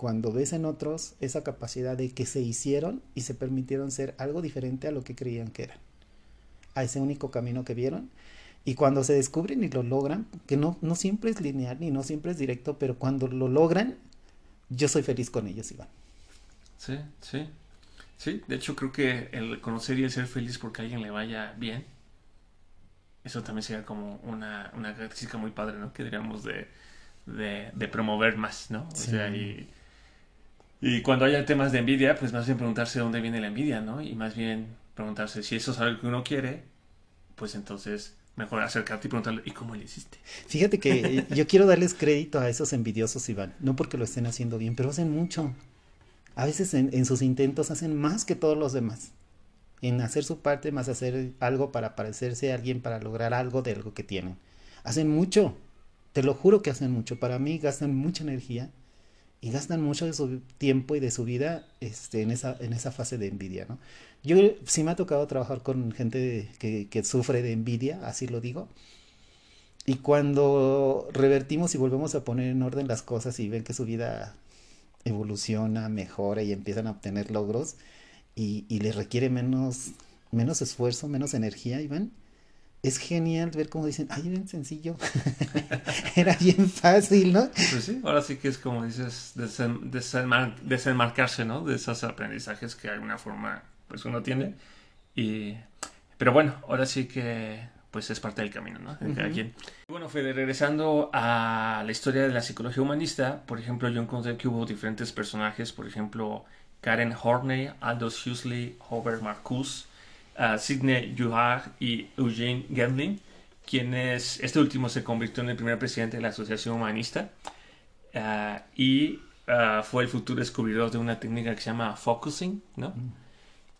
Speaker 2: cuando ves en otros esa capacidad de que se hicieron y se permitieron ser algo diferente a lo que creían que eran, a ese único camino que vieron. Y cuando se descubren y lo logran, que no, no siempre es lineal ni no siempre es directo, pero cuando lo logran, yo soy feliz con ellos, Iván.
Speaker 1: Sí, sí. Sí, de hecho creo que el conocer y el ser feliz porque a alguien le vaya bien, eso también sería como una, una característica muy padre, ¿no? Que diríamos de, de, promover más, ¿no? O sea, y y cuando haya temas de envidia, pues más bien preguntarse de dónde viene la envidia, ¿no? Y más bien preguntarse si eso es algo que uno quiere, pues entonces mejor acercarte y preguntarle, ¿y cómo le hiciste?
Speaker 2: Fíjate que yo quiero darles crédito a esos envidiosos, Iván, no porque lo estén haciendo bien, pero hacen mucho. A veces en, en sus intentos hacen más que todos los demás. En hacer su parte, más hacer algo para parecerse a alguien, para lograr algo de algo que tienen. Hacen mucho. Te lo juro que hacen mucho. Para mí gastan mucha energía y gastan mucho de su tiempo y de su vida este, en, esa, en esa fase de envidia, ¿no? Yo sí me ha tocado trabajar con gente que, sufre de envidia, así lo digo. Y cuando revertimos y volvemos a poner en orden las cosas y ven que su vida evoluciona, mejora y empiezan a obtener logros y, y les requiere menos, menos esfuerzo, menos energía, Iván, es genial ver cómo dicen, ay, era sencillo, era bien fácil, ¿no?
Speaker 1: Pues sí, ahora sí que es como dices, desenmarcarse, ¿no? De esos aprendizajes que de alguna forma, pues uno tiene. Y, pero bueno, ahora sí que, pues es parte del camino, ¿no? De cada quien. Bueno, Fede, regresando a la historia de la psicología humanista, por ejemplo, yo encontré que hubo diferentes personajes, por ejemplo, Karen Horney, Aldous Huxley, Hubert Marcuse, Sidney Juhar y Eugene Gendling, quienes este último se convirtió en el primer presidente de la Asociación Humanista ah, y ah, fue el futuro descubridor de una técnica que se llama focusing, ¿no?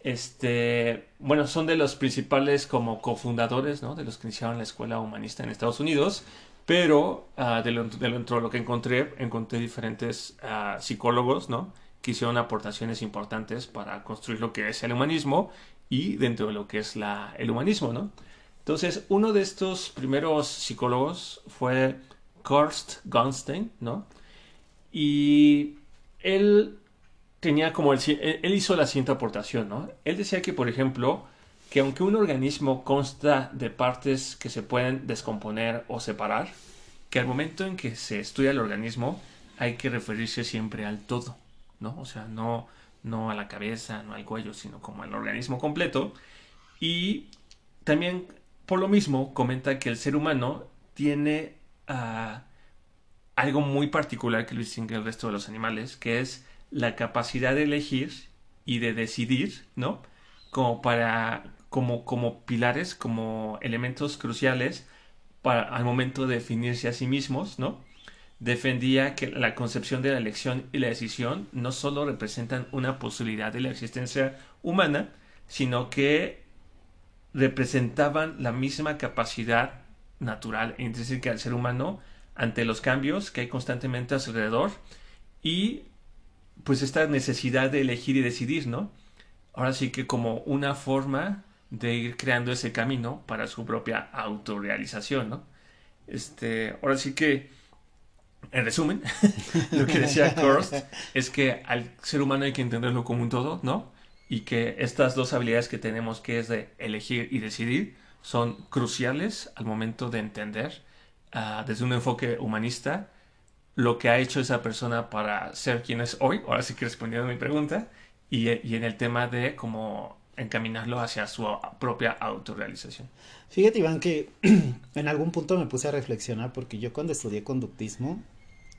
Speaker 1: Este, bueno, son de los principales como cofundadores, ¿no? De los que iniciaron la escuela humanista en Estados Unidos, pero uh, de, lo, de, lo, que encontré, encontré diferentes psicólogos, ¿no? Que hicieron aportaciones importantes para construir lo que es el humanismo y dentro de lo que es el humanismo, ¿no? Entonces, uno de estos primeros psicólogos fue Kurst Gonstein, ¿no? Y él tenía como el, él hizo la siguiente aportación, ¿no? Él decía que, por ejemplo, que aunque un organismo consta de partes que se pueden descomponer o separar, que al momento en que se estudia el organismo hay que referirse siempre al todo, ¿no? O sea, no, no a la cabeza, no al cuello, sino como al organismo completo. Y también, por lo mismo, comenta que el ser humano tiene ah, algo muy particular que lo distingue del resto de los animales, que es la capacidad de elegir y de decidir, ¿no? Como para, como, como pilares, como elementos cruciales para, al momento de definirse a sí mismos, ¿no? defendía que la concepción de la elección y la decisión no solo representan una posibilidad de la existencia humana, sino que representaban la misma capacidad natural e intrínseca del ser humano ante los cambios que hay constantemente a su alrededor y pues esta necesidad de elegir y decidir, ¿no? Ahora sí que como una forma de ir creando ese camino para su propia autorrealización, ¿no? Este, ahora sí que en resumen, lo que decía Kurst es que al ser humano hay que entenderlo como un todo, ¿no? Y que estas dos habilidades que tenemos, que es de elegir y decidir, son cruciales al momento de entender ah, desde un enfoque humanista lo que ha hecho esa persona para ser quien es hoy. Ahora sí que respondiendo a mi pregunta. Y, en el tema de cómo encaminarlo hacia su propia autorrealización.
Speaker 2: Fíjate, Iván, que en algún punto me puse a reflexionar porque yo cuando estudié conductismo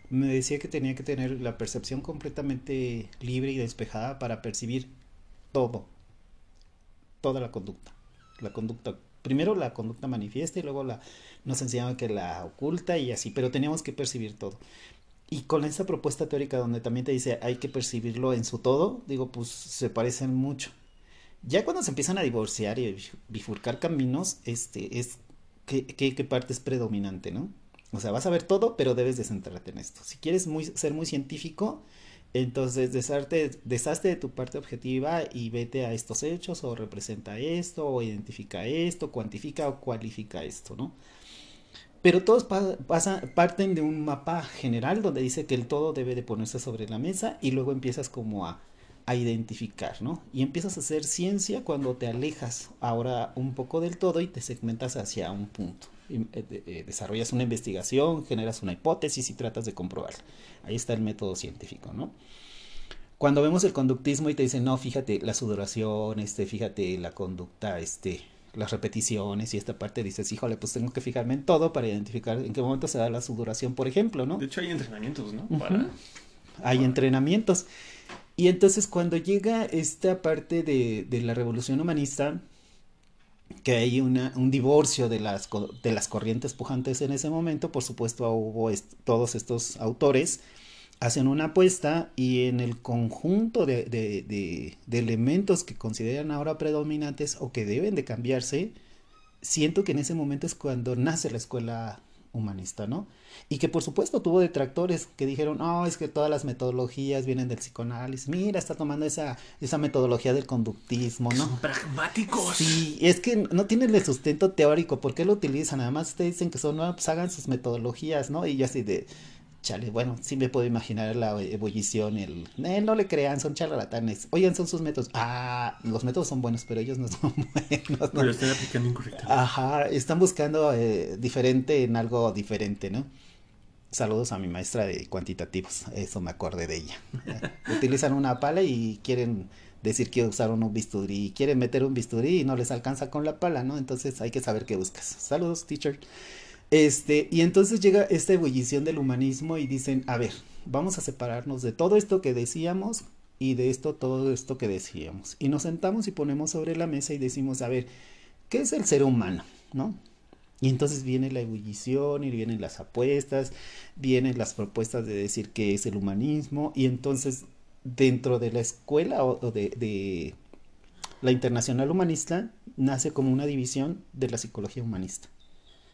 Speaker 2: me decía que tenía que tener la percepción completamente libre y despejada para percibir todo, toda la conducta. La conducta, primero la conducta manifiesta y luego la, nos enseñaban que la oculta y así, pero teníamos que percibir todo. Y con esa propuesta teórica donde también te dice hay que percibirlo en su todo, digo, pues se parecen mucho. Ya cuando se empiezan a divorciar y bifurcar caminos, este, es qué, qué parte es predominante, ¿no? O sea, vas a ver todo, pero debes de centrarte en esto. Si quieres ser muy científico, entonces deshazte, deshazte de tu parte objetiva y vete a estos hechos o representa esto o identifica esto, cuantifica o cualifica esto, ¿no? Pero todos parten de un mapa general donde dice que el todo debe de ponerse sobre la mesa y luego empiezas como a, a identificar, ¿no? Y empiezas a hacer ciencia cuando te alejas ahora un poco del todo y te segmentas hacia un punto. Eh, eh, desarrollas una investigación, generas una hipótesis y tratas de comprobar. Ahí está el método científico, ¿no? Cuando vemos el conductismo y te dicen, no, fíjate la sudoración, este, fíjate la conducta, este, las repeticiones y esta parte dices, híjole, pues tengo que fijarme en todo para identificar en qué momento se da la sudoración, por ejemplo, ¿no?
Speaker 1: De hecho hay entrenamientos, ¿no?
Speaker 2: Hay entrenamientos. Y entonces cuando llega esta parte de, de la revolución humanista, que hay un divorcio de las, de las corrientes pujantes en ese momento, por supuesto hubo todos estos autores hacen una apuesta y en el conjunto de, de, elementos que consideran ahora predominantes o que deben de cambiarse, siento que en ese momento es cuando nace la escuela humanista, ¿no? Y que por supuesto tuvo detractores que dijeron, no, es que todas las metodologías vienen del psicoanálisis, mira, está tomando esa, esa metodología del conductismo, ¿no?
Speaker 1: Son pragmáticos.
Speaker 2: Sí, es que no tienen el sustento teórico, ¿por qué lo utilizan? Además ustedes dicen que son, no, pues hagan sus metodologías, ¿no? Y yo así de, chale, bueno, sí me puedo imaginar la ebullición, el, eh, no le crean, son charlatanes, oigan, son sus métodos, ah, los métodos son buenos, pero ellos no son buenos, ¿no?
Speaker 1: Lo están aplicando incorrectamente.
Speaker 2: Ajá, están buscando eh, diferente en algo diferente, ¿no? Saludos a mi maestra de cuantitativos, eso me acordé de ella. Utilizan una pala y quieren decir que usaron un bisturí, quieren meter un bisturí y no les alcanza con la pala, ¿no? Entonces hay que saber qué buscas. Saludos, teacher. Este, y entonces llega esta ebullición del humanismo y dicen, a ver, vamos a separarnos de todo esto que decíamos y de esto, todo esto que decíamos. Y nos sentamos y ponemos sobre la mesa y decimos, a ver, ¿qué es el ser humano? ¿No? Y entonces viene la ebullición y vienen las apuestas, vienen las propuestas de decir qué es el humanismo y entonces dentro de la escuela o, de, de la internacional humanista nace como una división de la psicología humanista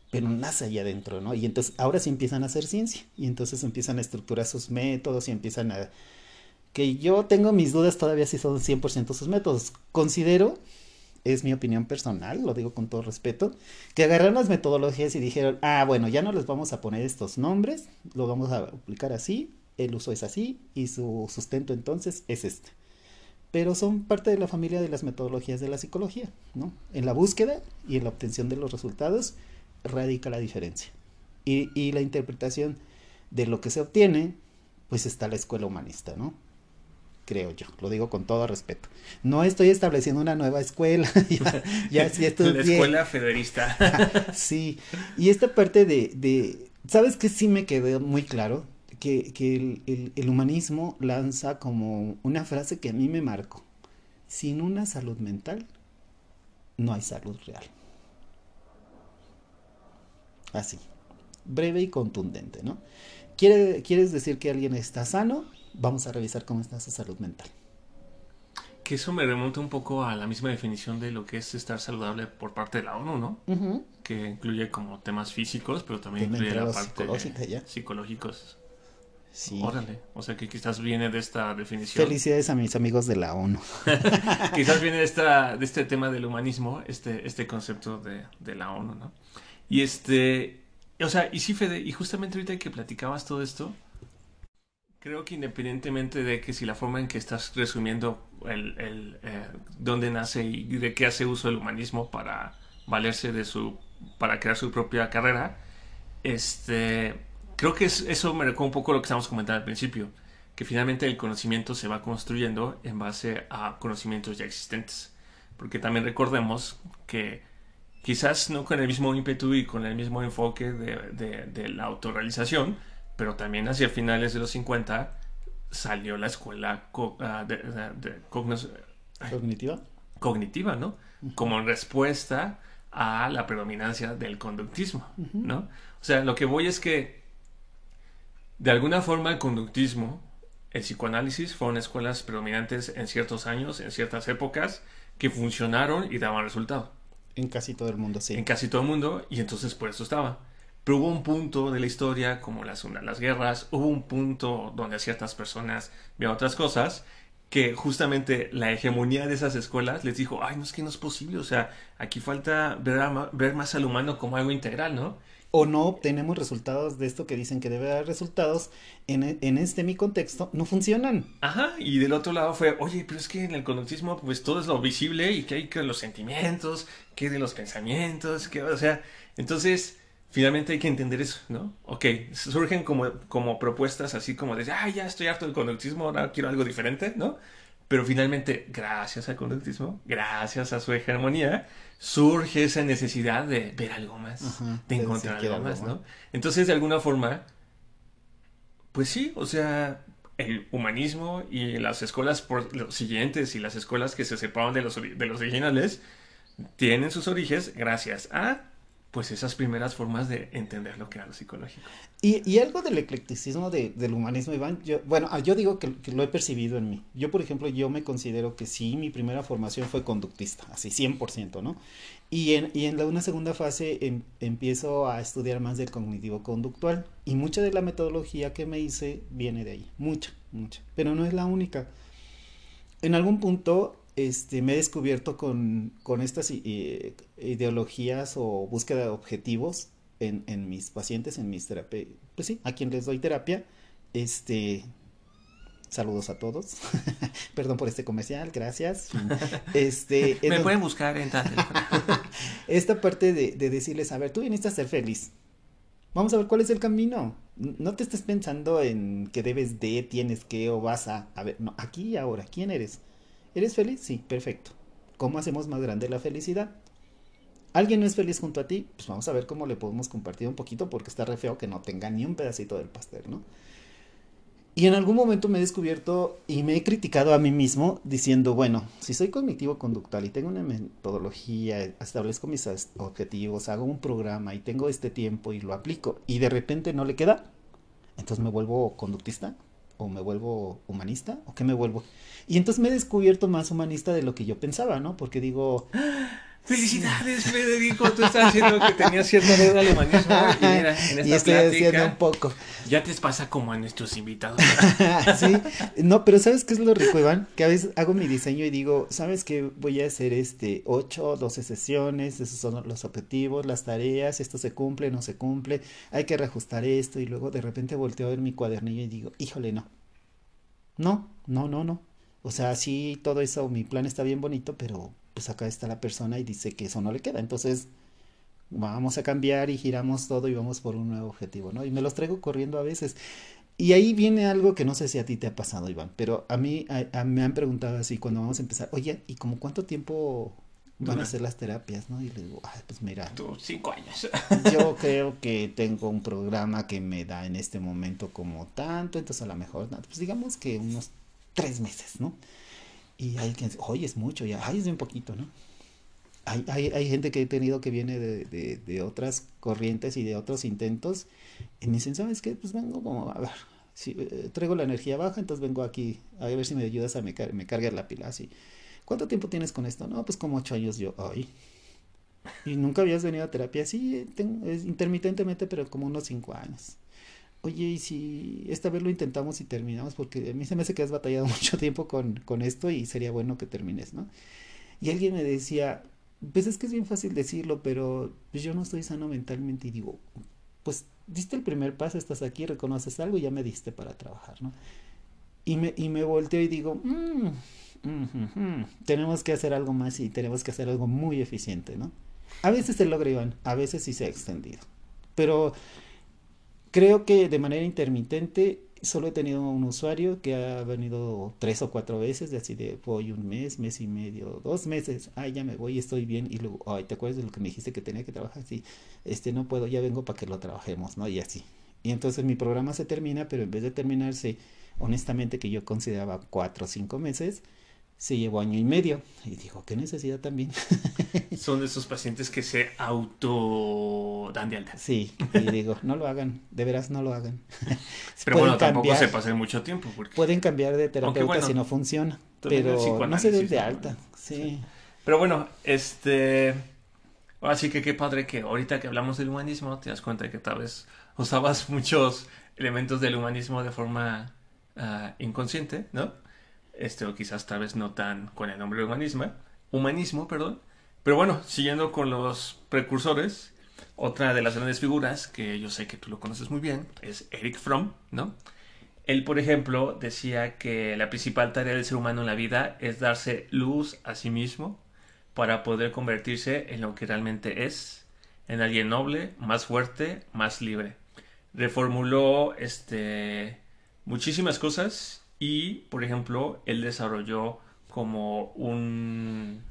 Speaker 2: pero nace allá adentro, ¿no? Y entonces ahora sí empiezan a hacer ciencia y entonces empiezan a estructurar sus métodos y empiezan a... Que yo tengo mis dudas todavía si son 100% sus métodos. Considero, es mi opinión personal, lo digo con todo respeto, que agarraron las metodologías y dijeron, ah, bueno, ya no les vamos a poner estos nombres, lo vamos a aplicar así, el uso es así y su sustento entonces es este. Pero son parte de la familia de las metodologías de la psicología, ¿no? En la búsqueda y en la obtención de los resultados radica la diferencia. Y, y, la interpretación de lo que se obtiene, pues está la escuela humanista, ¿no? Creo yo, lo digo con todo respeto. No estoy estableciendo una nueva escuela, ya, ya sí estoy
Speaker 1: La escuela federista.
Speaker 2: sí, y esta parte de, de, ¿sabes qué sí me quedó muy claro? Que, que el, el, el humanismo lanza como una frase que a mí me marcó. Sin una salud mental, no hay salud real. Así, breve y contundente, ¿no? ¿Quiere, ¿Quieres decir que alguien está sano? Vamos a revisar cómo está su salud mental.
Speaker 1: Que eso me remonta un poco a la misma definición de lo que es estar saludable por parte de la ONU, ¿no? Uh -huh. Que incluye como temas físicos, pero también incluye la parte
Speaker 2: ya.
Speaker 1: psicológicos.
Speaker 2: Sí.
Speaker 1: Órale, o sea que quizás viene de esta definición.
Speaker 2: Felicidades a mis amigos de la ONU.
Speaker 1: quizás viene de, esta, de este tema del humanismo, este, este concepto de, de la ONU, ¿no? Y este, o sea, y sí, Fede, y justamente ahorita que platicabas todo esto, creo que independientemente de que si la forma en que estás resumiendo el, el eh, dónde nace y de qué hace uso el humanismo para valerse de su, para crear su propia carrera, este, creo que es, eso me recuerda un poco lo que estábamos comentando al principio, que finalmente el conocimiento se va construyendo en base a conocimientos ya existentes. Porque también recordemos que quizás no con el mismo ímpetu y con el mismo enfoque de, de, de la autorrealización, pero también hacia finales de los 50 salió la escuela co de, de,
Speaker 2: cognitiva.
Speaker 1: Cognitiva, ¿no? Uh -huh. Como respuesta a la predominancia del conductismo, uh -huh. ¿no? O sea, lo que voy es que de alguna forma el conductismo, el psicoanálisis fueron escuelas predominantes en ciertos años, en ciertas épocas, que funcionaron y daban resultado.
Speaker 2: En casi todo el mundo, sí.
Speaker 1: En casi todo el mundo, y entonces por eso estaba. Pero hubo un punto de la historia, como las, las guerras, hubo un punto donde ciertas personas vieron otras cosas, que justamente la hegemonía de esas escuelas les dijo, ay, no es que no es posible, o sea, aquí falta ver, a, ver más al humano como algo integral, ¿no?
Speaker 2: o no obtenemos resultados de esto que dicen que debe dar resultados, en, en, este mi contexto, no funcionan.
Speaker 1: Ajá, y del otro lado fue, oye, pero es que en el conductismo pues todo es lo visible y que hay que los sentimientos, que de los pensamientos, que, o sea, entonces finalmente hay que entender eso, ¿no? Ok, surgen como, como propuestas así como de, ay, ya estoy harto del conductismo, ahora quiero algo diferente, ¿no? Pero finalmente, gracias al conductismo, gracias a su hegemonía, surge esa necesidad de ver algo más, Ajá, de encontrar algo más, ¿no? Entonces, de alguna forma, pues sí, o sea, el humanismo y las escuelas por los siguientes y las escuelas que se separan de los, de los originales tienen sus orígenes gracias a pues esas primeras formas de entender lo que era lo psicológico.
Speaker 2: Y, y algo del eclecticismo de, del humanismo, Iván, yo, bueno, ah, yo digo que, que, lo he percibido en mí. Yo, por ejemplo, yo me considero que sí, mi primera formación fue conductista, así 100%, ¿no? Y en, y en la, una segunda fase em, empiezo a estudiar más del cognitivo conductual y mucha de la metodología que me hice viene de ahí, mucha, mucha, pero no es la única. En algún punto este, me he descubierto con, con estas eh, ideologías o búsqueda de objetivos en, en mis pacientes, en mis terapias, pues sí, a quien les doy terapia, este, saludos a todos, perdón por este comercial, gracias. Este,
Speaker 1: me pueden buscar en tal.
Speaker 2: esta parte de, de decirles, a ver, tú viniste a ser feliz, vamos a ver cuál es el camino. No te estés pensando en que debes de, tienes que o vas a, a ver, no, aquí y ahora, ¿quién eres? ¿Eres feliz? Sí, perfecto. ¿Cómo hacemos más grande la felicidad? ¿Alguien no es feliz junto a ti? Pues vamos a ver cómo le podemos compartir un poquito porque está re feo que no tenga ni un pedacito del pastel, ¿no? Y en algún momento me he descubierto y me he criticado a mí mismo diciendo, bueno, si soy cognitivo conductual y tengo una metodología, establezco mis objetivos, hago un programa y tengo este tiempo y lo aplico y de repente no le queda, entonces me vuelvo conductista o me vuelvo humanista o qué me vuelvo. Y entonces me he descubierto más humanista de lo que yo pensaba, ¿no? Porque digo...
Speaker 1: Felicidades, Federico, tú estás haciendo que tenías cierta deuda al humanismo y mira, en esta
Speaker 2: y estoy
Speaker 1: plática,
Speaker 2: haciendo un poco.
Speaker 1: Ya te pasa como a nuestros invitados.
Speaker 2: sí, no, pero ¿sabes qué es lo rico, Iván? Que a veces hago mi diseño y digo, ¿sabes qué? Voy a hacer este 8, 12 sesiones, esos son los objetivos, las tareas, esto se cumple, no se cumple, hay que reajustar esto y luego de repente volteo a ver mi cuadernillo y digo, híjole, no. No, no, no, no. O sea, sí, todo eso, mi plan está bien bonito, pero pues acá está la persona y dice que eso no le queda. Entonces, vamos a cambiar y giramos todo y vamos por un nuevo objetivo, ¿no? Y me los traigo corriendo a veces. Y ahí viene algo que no sé si a ti te ha pasado, Iván, pero a mí a, a, me han preguntado así cuando vamos a empezar, oye, ¿y como cuánto tiempo van a hacer las terapias, no? Y le digo, ay, pues mira.
Speaker 1: Tú, cinco años.
Speaker 2: yo creo que tengo un programa que me da en este momento como tanto, entonces a lo mejor, pues digamos que unos tres meses, ¿no? Y hay quien dice, oye, es mucho, ya, ay, es un poquito, ¿no? Hay, hay, hay gente que he tenido que viene de, de, otras corrientes y de otros intentos y me dicen, ¿sabes qué? Pues vengo como, a ver, eh, traigo la energía baja, entonces vengo aquí a ver si me ayudas a me, me cargar la pila, así. ¿Cuánto tiempo tienes con esto? No, pues como ocho años yo, ay. ¿Y nunca habías venido a terapia? Sí, intermitentemente, pero como unos cinco años oye, y si esta vez lo intentamos y terminamos, porque a mí se me hace que has batallado mucho tiempo con, con esto y sería bueno que termines, ¿no? Y alguien me decía, pues es que es bien fácil decirlo, pero pues yo no estoy sano mentalmente y digo, pues diste el primer paso, estás aquí, reconoces algo y ya me diste para trabajar, ¿no? Y me, y me volteo y digo, mmm, mm, mm, tenemos que hacer algo más y tenemos que hacer algo muy eficiente, ¿no? A veces se logra, Iván, a veces sí se ha extendido, pero Creo que de manera intermitente solo he tenido un usuario que ha venido tres o cuatro veces, de así de voy un mes, mes y medio, dos meses, ay ya me voy, estoy bien, y luego, ay, ¿te acuerdas de lo que me dijiste que tenía que trabajar? Sí, este no puedo, ya vengo para que lo trabajemos, ¿no? Y así. Y entonces mi programa se termina, pero en vez de terminarse, honestamente, que yo consideraba cuatro o cinco meses, se llevó año y medio. Y dijo, qué necesidad también.
Speaker 1: Son de esos pacientes que se auto dan de alta.
Speaker 2: Sí, y digo, no lo hagan, de veras no lo hagan.
Speaker 1: Pero bueno, tampoco se pasen mucho tiempo. Porque...
Speaker 2: Pueden cambiar de terapeuta bueno, si no funciona, pero no se den de alta. Sí. sí.
Speaker 1: Pero bueno, este... Así que qué padre que ahorita que hablamos del humanismo te das cuenta de que tal vez usabas muchos elementos del humanismo de forma uh, inconsciente, ¿no? Este, o quizás tal vez no tan con el nombre humanismo, humanismo, perdón. Pero bueno, siguiendo con los precursores, otra de las grandes figuras, que yo sé que tú lo conoces muy bien, es Eric Fromm, ¿no? Él, por ejemplo, decía que la principal tarea del ser humano en la vida es darse luz a sí mismo para poder convertirse en lo que realmente es, en alguien noble, más fuerte, más libre. Reformuló este, muchísimas cosas y, por ejemplo, él desarrolló como un...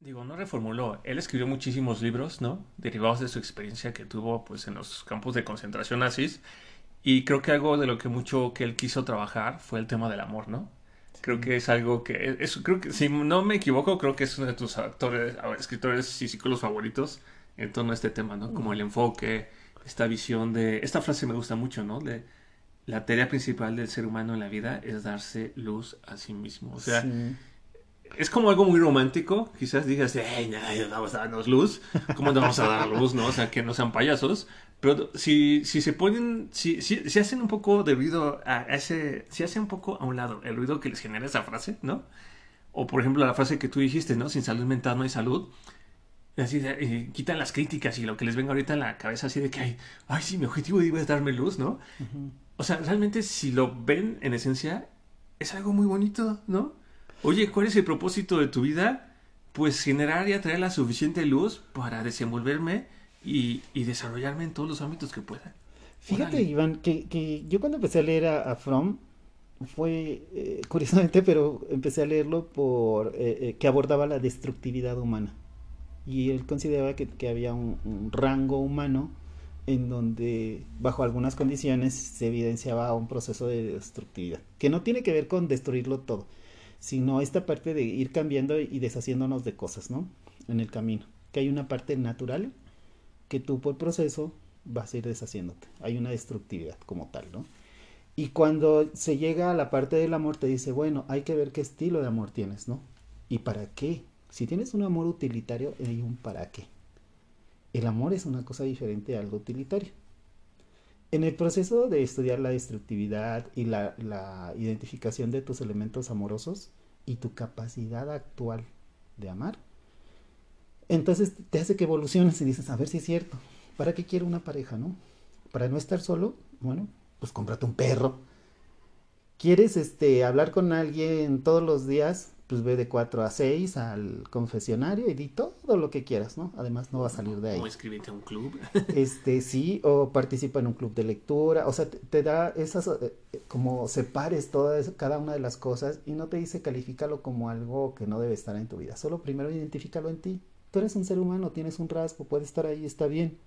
Speaker 1: Digo, no reformuló, él escribió muchísimos libros, ¿no? Derivados de su experiencia que tuvo pues en los campos de concentración nazis. Y creo que algo de lo que mucho que él quiso trabajar fue el tema del amor, ¿no? Creo que es algo que, es, creo que si no me equivoco, creo que es uno de tus actores, escritores y psicólogos favoritos, en torno a este tema, ¿no? Como el enfoque, esta visión de... Esta frase me gusta mucho, ¿no? De la tarea principal del ser humano en la vida es darse luz a sí mismo. O sea, es como algo muy romántico. Quizás digas, hey, nadie vamos a darnos luz. ¿Cómo nos vamos a dar luz, no? O sea, que no sean payasos. Pero si, si se ponen, si, si, si hacen un poco de ruido a ese, si hacen un poco a un lado el ruido que les genera esa frase, ¿no? O por ejemplo la frase que tú dijiste, ¿no? Sin salud mental no hay salud. Así de, quitan las críticas y lo que les venga ahorita en la cabeza así de que, ay, ay sí, mi objetivo es darme luz, ¿no? O sea, realmente si lo ven en esencia, es algo muy bonito, ¿no? Oye, ¿cuál es el propósito de tu vida? Pues generar y atraer la suficiente luz para desenvolverme y, y desarrollarme en todos los ámbitos que pueda.
Speaker 2: Fíjate, Iván, que, que, yo cuando empecé a leer a, a Fromm, fue eh, curiosamente, pero empecé a leerlo por eh, eh, que abordaba la destructividad humana. Y él consideraba que, que había un, un, rango humano en donde, bajo algunas condiciones, se evidenciaba un proceso de destructividad, que no tiene que ver con destruirlo todo, sino esta parte de ir cambiando y deshaciéndonos de cosas, ¿no? En el camino. Que hay una parte natural que tú por proceso vas a ir deshaciéndote. Hay una destructividad como tal, ¿no? Y cuando se llega a la parte del amor, te dice, bueno, hay que ver qué estilo de amor tienes, ¿no? ¿Y para qué? Si tienes un amor utilitario, hay un para qué. El amor es una cosa diferente a algo utilitario. En el proceso de estudiar la destructividad y la, identificación de tus elementos amorosos y tu capacidad actual de amar, entonces te hace que evoluciones y dices, a ver si es cierto, ¿para qué quiero una pareja, no? Para no estar solo, bueno, pues cómprate un perro. ¿Quieres este, hablar con alguien todos los días? Pues ve de 4 a 6 al confesionario y di todo lo que quieras, ¿no? Además no va a salir de ahí.
Speaker 1: O escríbete a un club.
Speaker 2: Este, sí, o participa en un club de lectura, o sea, te, te da esas, eh, como separes todas, cada una de las cosas y no te dice califícalo como algo que no debe estar en tu vida, solo primero identifícalo en ti. Tú eres un ser humano, tienes un rasgo, puede estar ahí, está bien.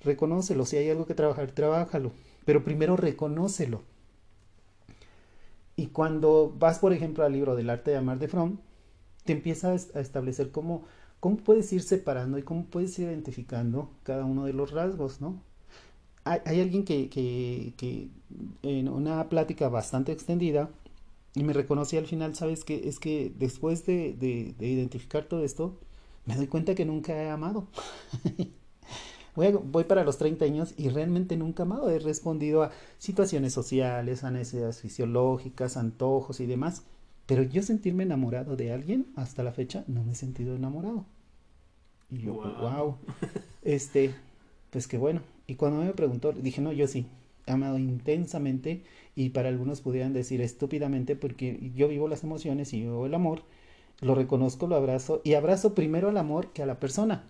Speaker 2: Reconócelo, si hay algo que trabajar, trabájalo pero primero reconócelo. Y cuando vas, por ejemplo, al libro del arte de amar de Fromm, te empiezas a establecer cómo, cómo puedes ir separando y cómo puedes ir identificando cada uno de los rasgos, ¿no? Hay, hay alguien que, que, que, en una plática bastante extendida, y me reconocí al final, ¿sabes qué? Es que después de, de, de identificar todo esto, me doy cuenta que nunca he amado. voy, a, voy, para los 30 años y realmente nunca amado. He respondido a situaciones sociales, a necesidades fisiológicas, antojos y demás. Pero yo sentirme enamorado de alguien, hasta la fecha, no me he sentido enamorado. Y yo, wow. wow. Este, pues qué bueno. Y cuando me preguntó, dije, no, yo sí. He amado intensamente y para algunos pudieran decir estúpidamente porque yo vivo las emociones y vivo el amor. Lo reconozco, lo abrazo y abrazo primero al amor que a la persona.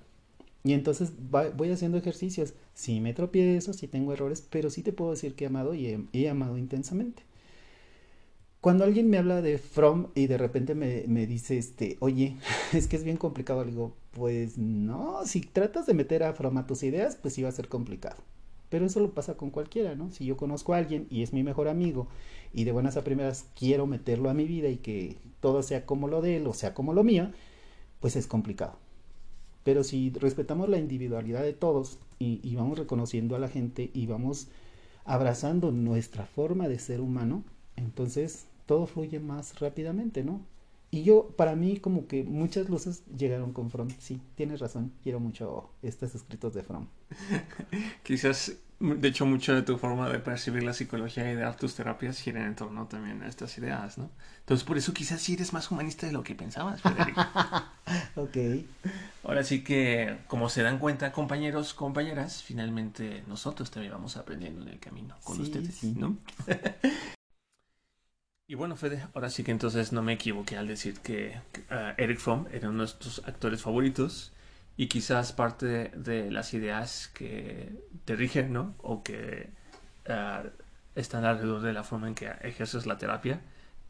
Speaker 2: Y entonces voy haciendo ejercicios. Sí me tropiezo, sí tengo errores, pero sí te puedo decir que he amado y he, he amado intensamente. Cuando alguien me habla de From y de repente me, me, dice, este, oye, es que es bien complicado, le digo, pues no, si tratas de meter a From a tus ideas, pues sí va a ser complicado. Pero eso lo pasa con cualquiera, ¿no? Si yo conozco a alguien y es mi mejor amigo y de buenas a primeras quiero meterlo a mi vida y que todo sea como lo de él o sea como lo mío, pues es complicado. Pero si respetamos la individualidad de todos y, vamos reconociendo a la gente y vamos abrazando nuestra forma de ser humano, entonces todo fluye más rápidamente, ¿no? Y yo, para mí, como que muchas luces llegaron con From. Sí, tienes razón, quiero mucho estos escritos de From.
Speaker 1: Quizás, de hecho, mucho de tu forma de percibir la psicología y de dar tus terapias giran en torno también a estas ideas, ¿no? Entonces, por eso quizás sí eres más humanista de lo que pensabas, Federico.
Speaker 2: ok.
Speaker 1: Ahora sí que, como se dan cuenta, compañeros, compañeras, finalmente nosotros también vamos aprendiendo en el camino con sí, ustedes, sí. ¿no? Y bueno, Fede, ahora sí que entonces no me equivoqué al decir que uh, Eric Fromm era uno de nuestros actores favoritos y quizás parte de, de las ideas que te rigen, ¿no? O que uh, están alrededor de la forma en que ejerces la terapia,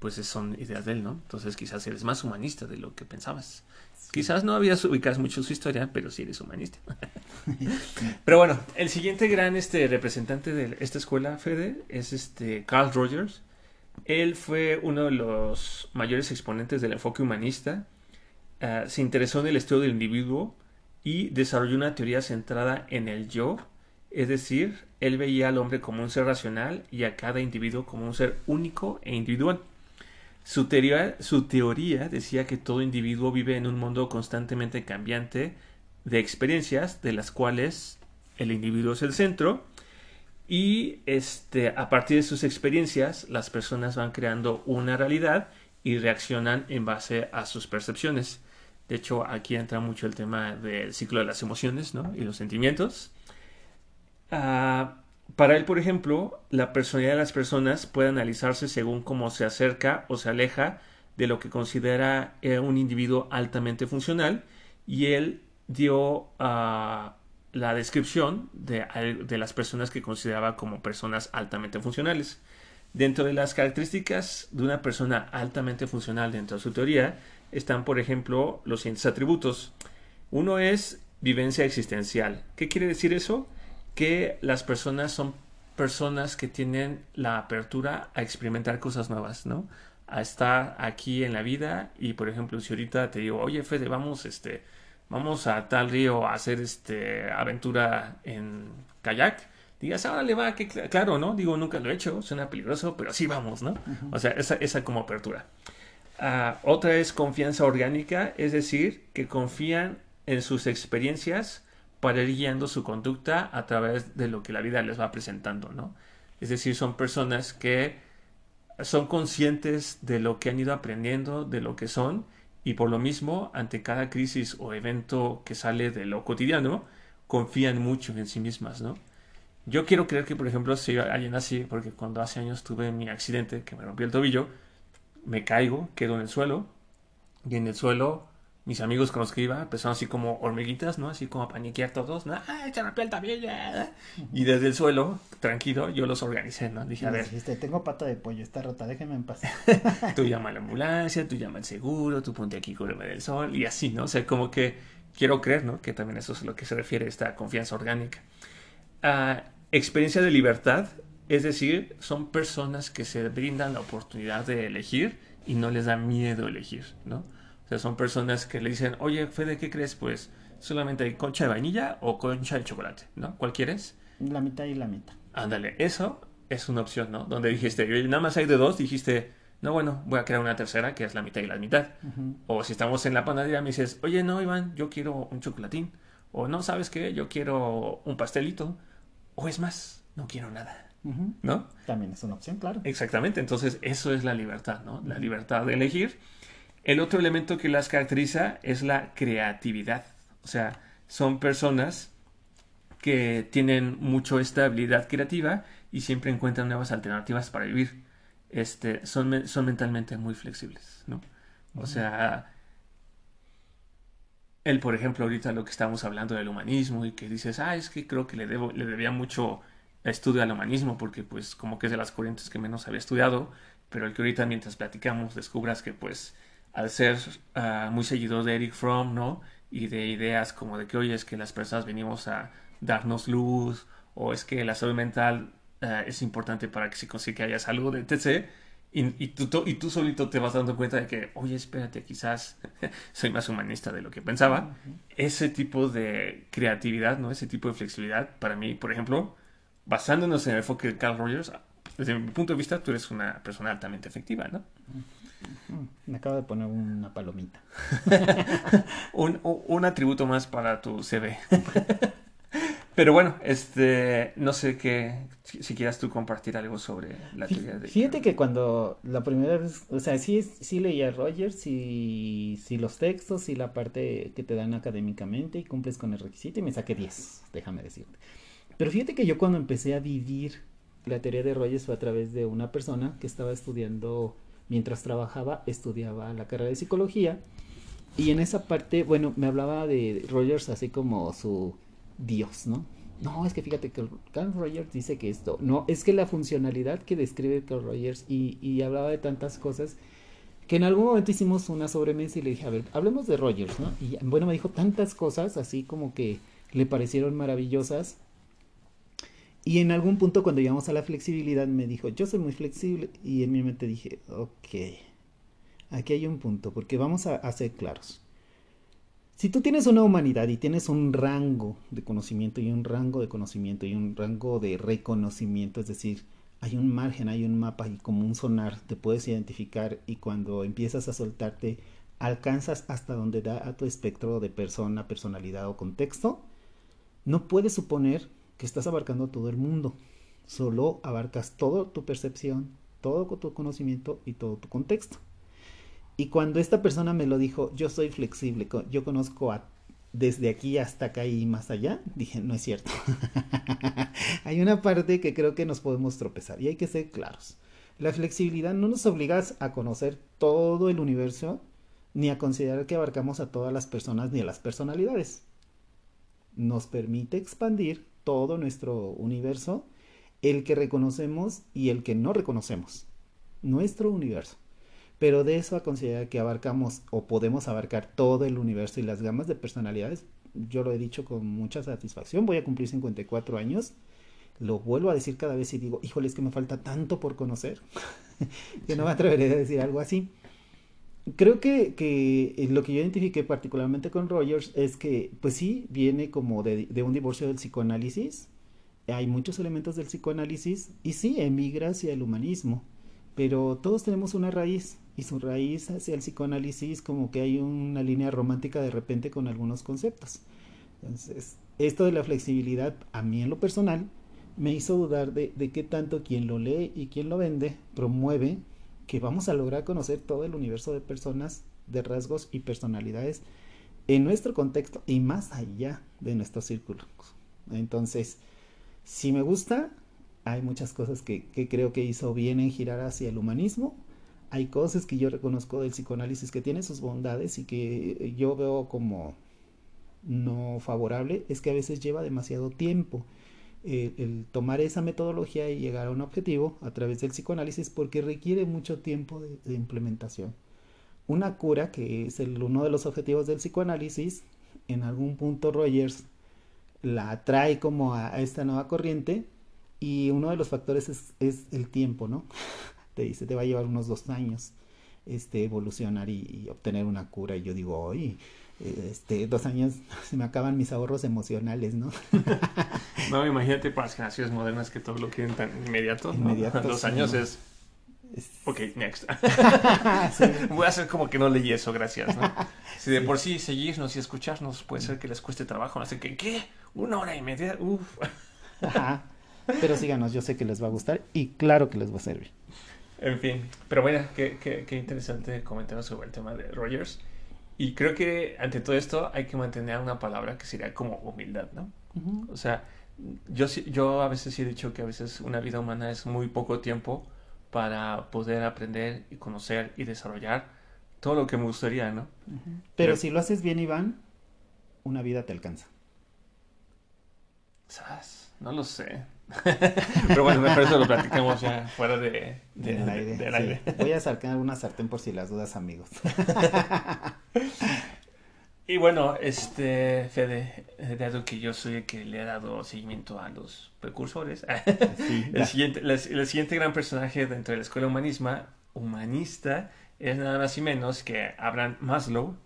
Speaker 1: pues son ideas de él, ¿no? Entonces quizás eres más humanista de lo que pensabas. Sí. Quizás no habías ubicado mucho su historia, pero sí eres humanista. pero bueno, el siguiente gran este, representante de esta escuela, Fede, es este Carl Rogers él fue uno de los mayores exponentes del enfoque humanista. Uh, se interesó en el estudio del individuo y desarrolló una teoría centrada en el yo, es decir, él veía al hombre como un ser racional y a cada individuo como un ser único e individual. Su teoría, decía que todo individuo vive en un mundo constantemente cambiante de experiencias de las cuales el individuo es el centro y este, a partir de sus experiencias las personas van creando una realidad y reaccionan en base a sus percepciones. De hecho, aquí entra mucho el tema del ciclo de las emociones ¿no? y los sentimientos. Ah, para él, por ejemplo, la personalidad de las personas puede analizarse según cómo se acerca o se aleja de lo que considera eh, un individuo altamente funcional y él dio ah, la descripción de, de, las personas que consideraba como personas altamente funcionales. Dentro de las características de una persona altamente funcional dentro de su teoría están, por ejemplo, los siguientes atributos. Uno es vivencia existencial. ¿Qué quiere decir eso? que las personas son personas que tienen la apertura a experimentar cosas nuevas, ¿no? A estar aquí en la vida y, por ejemplo, si ahorita te digo, oye, Fede, vamos, este, vamos a tal río a hacer, este, aventura en kayak, digas, ahora le va, que claro, ¿no? Digo, nunca lo he hecho, suena peligroso, pero sí vamos, ¿no? O sea, esa, esa como apertura. Otra es confianza orgánica, es decir, que confían en sus experiencias para ir guiando su conducta a través de lo que la vida les va presentando, ¿no? Es decir, son personas que son conscientes de lo que han ido aprendiendo, de lo que son, y por lo mismo, ante cada crisis o evento que sale de lo cotidiano, confían mucho en sí mismas, ¿no? Yo quiero creer que, por ejemplo, si alguien así, porque cuando hace años tuve mi accidente que me rompió el tobillo, me caigo, quedo en el suelo, y en el suelo mis amigos con los que iba empezaron así como hormiguitas, ¿no? Así como a paniquear todos, ¿no? ¡Ay, se rompió el tabillo! Y desde el suelo, tranquilo, yo los organicé, ¿no? Dije, a ver.
Speaker 2: Dijiste, tengo pata de pollo, está rota, déjeme en paz.
Speaker 1: tú llama a la ambulancia, tú llama al seguro, tú ponte aquí, cúbreme del sol, y así, ¿no? O sea, como que quiero creer, ¿no? Que también eso es a lo que se refiere esta confianza orgánica. Ah, experiencia de libertad, es decir, son personas que se brindan la oportunidad de elegir y no les da miedo elegir, ¿no? son personas que le dicen, oye, Fede, ¿qué crees? Pues solamente hay concha de vainilla o concha de chocolate, ¿no? ¿Cuál quieres?
Speaker 2: La mitad y la mitad.
Speaker 1: Ándale, eso es una opción, ¿no? Donde dijiste, nada más hay de dos, dijiste, no, bueno, voy a crear una tercera que es la mitad y la mitad. O si estamos en la panadería, me dices, oye, no, Iván, yo quiero un chocolatín. O no, ¿sabes qué? Yo quiero un pastelito. O es más, no quiero nada. ¿No?
Speaker 2: También es una opción, claro.
Speaker 1: Exactamente, entonces eso es la libertad, ¿no? La libertad de elegir el otro elemento que las caracteriza es la creatividad. O sea, son personas que tienen mucho esta habilidad creativa y siempre encuentran nuevas alternativas para vivir. Este, son, son mentalmente muy flexibles, ¿no? O sea, él, por ejemplo, ahorita lo que estamos hablando del humanismo y que dices, ah, es que creo que le, debo, le debía mucho estudio al humanismo porque pues como que es de las corrientes que menos había estudiado, pero el que ahorita mientras platicamos descubras que pues al ser ah, muy seguidor de Eric Fromm, ¿no? Y de ideas como de que, oye, es que las personas venimos a darnos luz, o es que la salud mental ah, es importante para que se consiga que haya salud, etc. Y, tú, y tú solito te vas dando cuenta de que, oye, espérate, quizás soy más humanista de lo que pensaba. Ese tipo de creatividad, ¿no? Ese tipo de flexibilidad, para mí, por ejemplo, basándonos en el enfoque de Carl Rogers, desde mi punto de vista, tú eres una persona altamente efectiva, ¿no?
Speaker 2: Me acabo de poner una palomita.
Speaker 1: un, atributo más para tu CV. Pero bueno, este, no sé qué, si, quieras tú compartir algo sobre la teoría de...
Speaker 2: Fíjate que cuando la primera vez, o sea, sí, sí leía Rogers y sí los textos y la parte que te dan académicamente y cumples con el requisito y me saqué 10, déjame decirte. Pero fíjate que yo cuando empecé a vivir la teoría de Rogers fue a través de una persona que estaba estudiando mientras trabajaba, estudiaba la carrera de psicología. Y en esa parte, bueno, me hablaba de Rogers así como su Dios, ¿no? No, es que fíjate que Carl Rogers dice que esto, no, es que la funcionalidad que describe Carl Rogers y, hablaba de tantas cosas que en algún momento hicimos una sobremesa y le dije, a ver, hablemos de Rogers, ¿no? Y bueno, me dijo tantas cosas así como que le parecieron maravillosas y en algún punto cuando llegamos a la flexibilidad me dijo, yo soy muy flexible y en mi mente dije, ok, aquí hay un punto, porque vamos a, ser claros. Si tú tienes una humanidad y tienes un rango de conocimiento y un rango de conocimiento y un rango de reconocimiento, es decir, hay un margen, hay un mapa y como un sonar te puedes identificar y cuando empiezas a soltarte alcanzas hasta donde da a tu espectro de persona, personalidad o contexto, no puedes suponer que estás abarcando todo el mundo. Solo abarcas toda tu percepción, todo tu conocimiento y todo tu contexto. Y cuando esta persona me lo dijo, yo soy flexible, yo conozco desde aquí hasta acá y más allá, dije, no es cierto. hay una parte que creo que nos podemos tropezar y hay que ser claros. La flexibilidad no nos obliga a conocer todo el universo ni a considerar que abarcamos a todas las personas ni a las personalidades. Nos permite expandir todo nuestro universo, el que reconocemos y el que no reconocemos. Nuestro universo. Pero de eso a considerar que abarcamos o podemos abarcar todo el universo y las gamas de personalidades, yo lo he dicho con mucha satisfacción. Voy a cumplir 54 años. Lo vuelvo a decir cada vez y digo, híjole, es que me falta tanto por conocer que no me atreveré a decir algo así creo que, que, lo que yo identifiqué particularmente con Rogers es que, pues sí, viene como de, de, un divorcio del psicoanálisis. Hay muchos elementos del psicoanálisis y sí, emigra hacia el humanismo, pero todos tenemos una raíz y su raíz hacia el psicoanálisis como que hay una línea romántica de repente con algunos conceptos. Entonces, esto de la flexibilidad, a mí en lo personal, me hizo dudar de, de qué tanto quien lo lee y quien lo vende promueve que vamos a lograr conocer todo el universo de personas, de rasgos y personalidades en nuestro contexto y más allá de nuestro círculo. Entonces, si me gusta, hay muchas cosas que, que, creo que hizo bien en girar hacia el humanismo. Hay cosas que yo reconozco del psicoanálisis que tiene sus bondades y que yo veo como no favorable, es que a veces lleva demasiado tiempo el, tomar esa metodología y llegar a un objetivo a través del psicoanálisis porque requiere mucho tiempo de, implementación. Una cura, que es el, uno de los objetivos del psicoanálisis, en algún punto Rogers la trae como a, esta nueva corriente y uno de los factores es, es, el tiempo, ¿no? Te dice, te va a llevar unos dos años este, evolucionar y, y obtener una cura. Y yo digo, oye, este, dos años se me acaban mis ahorros emocionales, ¿no?
Speaker 1: no, imagínate para las generaciones modernas que todo lo quieren tan inmediato. Inmediato. Dos años es... Ok, next. Voy a hacer como que no leí eso, gracias. ¿no? Si de por sí seguirnos y escucharnos puede ser que les cueste trabajo, no sé qué, ¿qué? Una hora y media, uf.
Speaker 2: Pero síganos, yo sé que les va a gustar y claro que les va a servir.
Speaker 1: En fin, pero bueno, qué, qué, qué interesante comentario sobre el tema de Rogers. Y creo que ante todo esto hay que mantener una palabra que sería como humildad, ¿no? O sea, yo, yo a veces sí he dicho que a veces una vida humana es muy poco tiempo para poder aprender y conocer y desarrollar todo lo que me gustaría, ¿no?
Speaker 2: Pero, si lo haces bien, Iván, una vida te alcanza.
Speaker 1: ¿Sabes? No lo sé. Pero bueno, mejor eso lo platicamos ya fuera de, del
Speaker 2: aire. Voy a sacar una sartén por si las dudas, amigos.
Speaker 1: y bueno, este, Fede, dado que yo soy el que le ha dado seguimiento a los precursores, el, siguiente, el, siguiente gran personaje dentro de la escuela humanisma, humanista es nada más y menos que Abraham Maslow.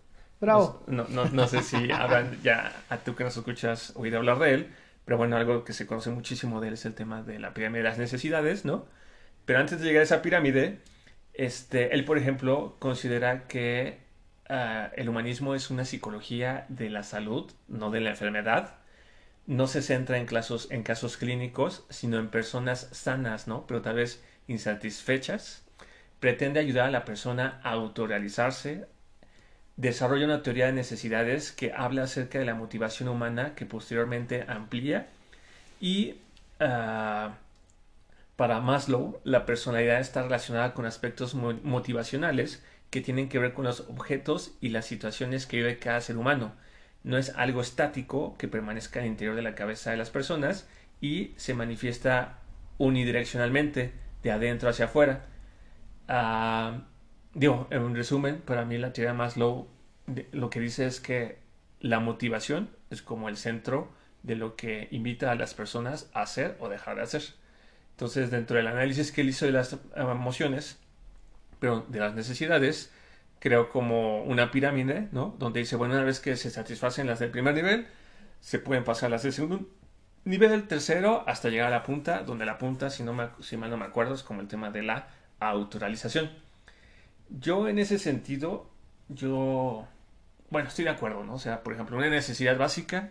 Speaker 2: Bravo.
Speaker 1: No, no, no sé si Abraham, ya a tú que nos escuchas oído hablar de él pero bueno, algo que se conoce muchísimo de él es el tema de la pirámide de las necesidades, ¿no? Pero antes de llegar a esa pirámide, este, él, por ejemplo, considera que ah, el humanismo es una psicología de la salud, no de la enfermedad. No se centra en, casos, en casos clínicos, sino en personas sanas, ¿no? Pero tal vez insatisfechas. Pretende ayudar a la persona a autorrealizarse, desarrolla una teoría de necesidades que habla acerca de la motivación humana que posteriormente amplía y ah, para Maslow la personalidad está relacionada con aspectos motivacionales que tienen que ver con los objetos y las situaciones que vive cada ser humano. No es algo estático que permanezca el interior de la cabeza de las personas y se manifiesta unidireccionalmente, de adentro hacia afuera. Ah, digo, en un resumen, para mí la teoría de Maslow lo que dice es que la motivación es como el centro de lo que invita a las personas a hacer o dejar de hacer. Entonces, dentro del análisis que él hizo de las emociones, pero de las necesidades, creo como una pirámide, ¿no? Donde dice, bueno, una vez que se satisfacen las del primer nivel, se pueden pasar las del segundo nivel, tercero, hasta llegar a la punta, donde la punta, si, no me, si mal no me acuerdo, es como el tema de la autoralización. Yo en ese sentido, yo, bueno, estoy de acuerdo, ¿no? O sea, por ejemplo, una necesidad básica,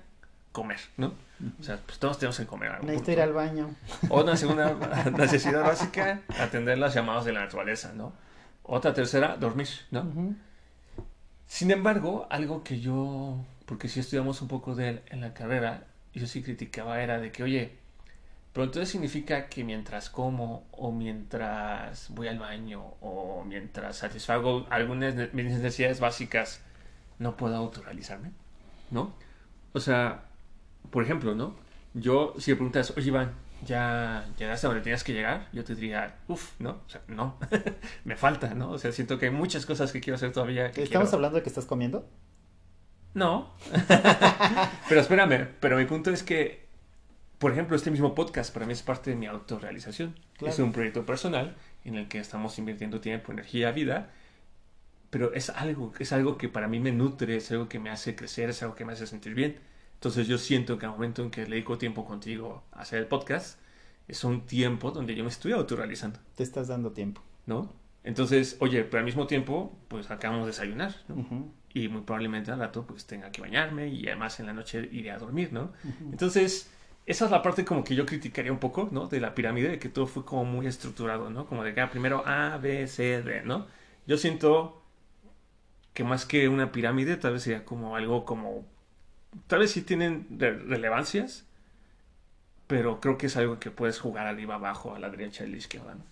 Speaker 1: comer, ¿no? O sea, pues todos tenemos que comer algo.
Speaker 2: Necesito ir al baño.
Speaker 1: O una segunda necesidad básica, atender las llamadas de la naturaleza, ¿no? Otra tercera, dormir, ¿no? Sin embargo, algo que yo, porque si estudiamos un poco de él en la carrera, yo sí criticaba era de que, oye, pero entonces significa que mientras como o mientras voy al baño o mientras satisfago algunas de mis necesidades básicas, no puedo autorrealizarme, ¿no? O sea, por ejemplo, ¿no? Yo, si me preguntas, oye Iván, ¿ya llegaste a donde tenías que llegar? Yo te diría, uff, ¿no? O sea, no, me falta, ¿no? O sea, siento que hay muchas cosas que quiero hacer todavía.
Speaker 2: ¿Estamos
Speaker 1: quiero-
Speaker 2: hablando de que estás comiendo?
Speaker 1: no. pero espérame, pero mi punto es que, por ejemplo, este mismo podcast para mí es parte de mi autorrealización.
Speaker 2: Claro.
Speaker 1: Es un proyecto personal en el que estamos invirtiendo tiempo, energía, vida, pero es algo, es algo que para mí me nutre, es algo que me hace crecer, es algo que me hace sentir bien. Entonces yo siento que al momento en que le dedico tiempo contigo a hacer el podcast, es un tiempo donde yo me estoy autorrealizando,
Speaker 2: Te estás dando tiempo.
Speaker 1: ¿no? Entonces, oye, pero al mismo tiempo, pues acabamos de desayunar, ¿no?
Speaker 2: Ujú.
Speaker 1: y muy probablemente al rato pues tenga que bañarme y además en la noche iré a dormir, ¿no?
Speaker 2: Ujú.
Speaker 1: Entonces, esa es la parte como que yo criticaría un poco, ¿no? De la pirámide, de que todo fue como muy estructurado, ¿no? Como de que ah, primero A, B, C, D, ¿no? Yo siento que más que una pirámide, tal vez sería como algo como... Tal vez sí tienen re- relevancias, pero creo que es algo que puedes jugar arriba, abajo, a la derecha y a la izquierda, ¿no?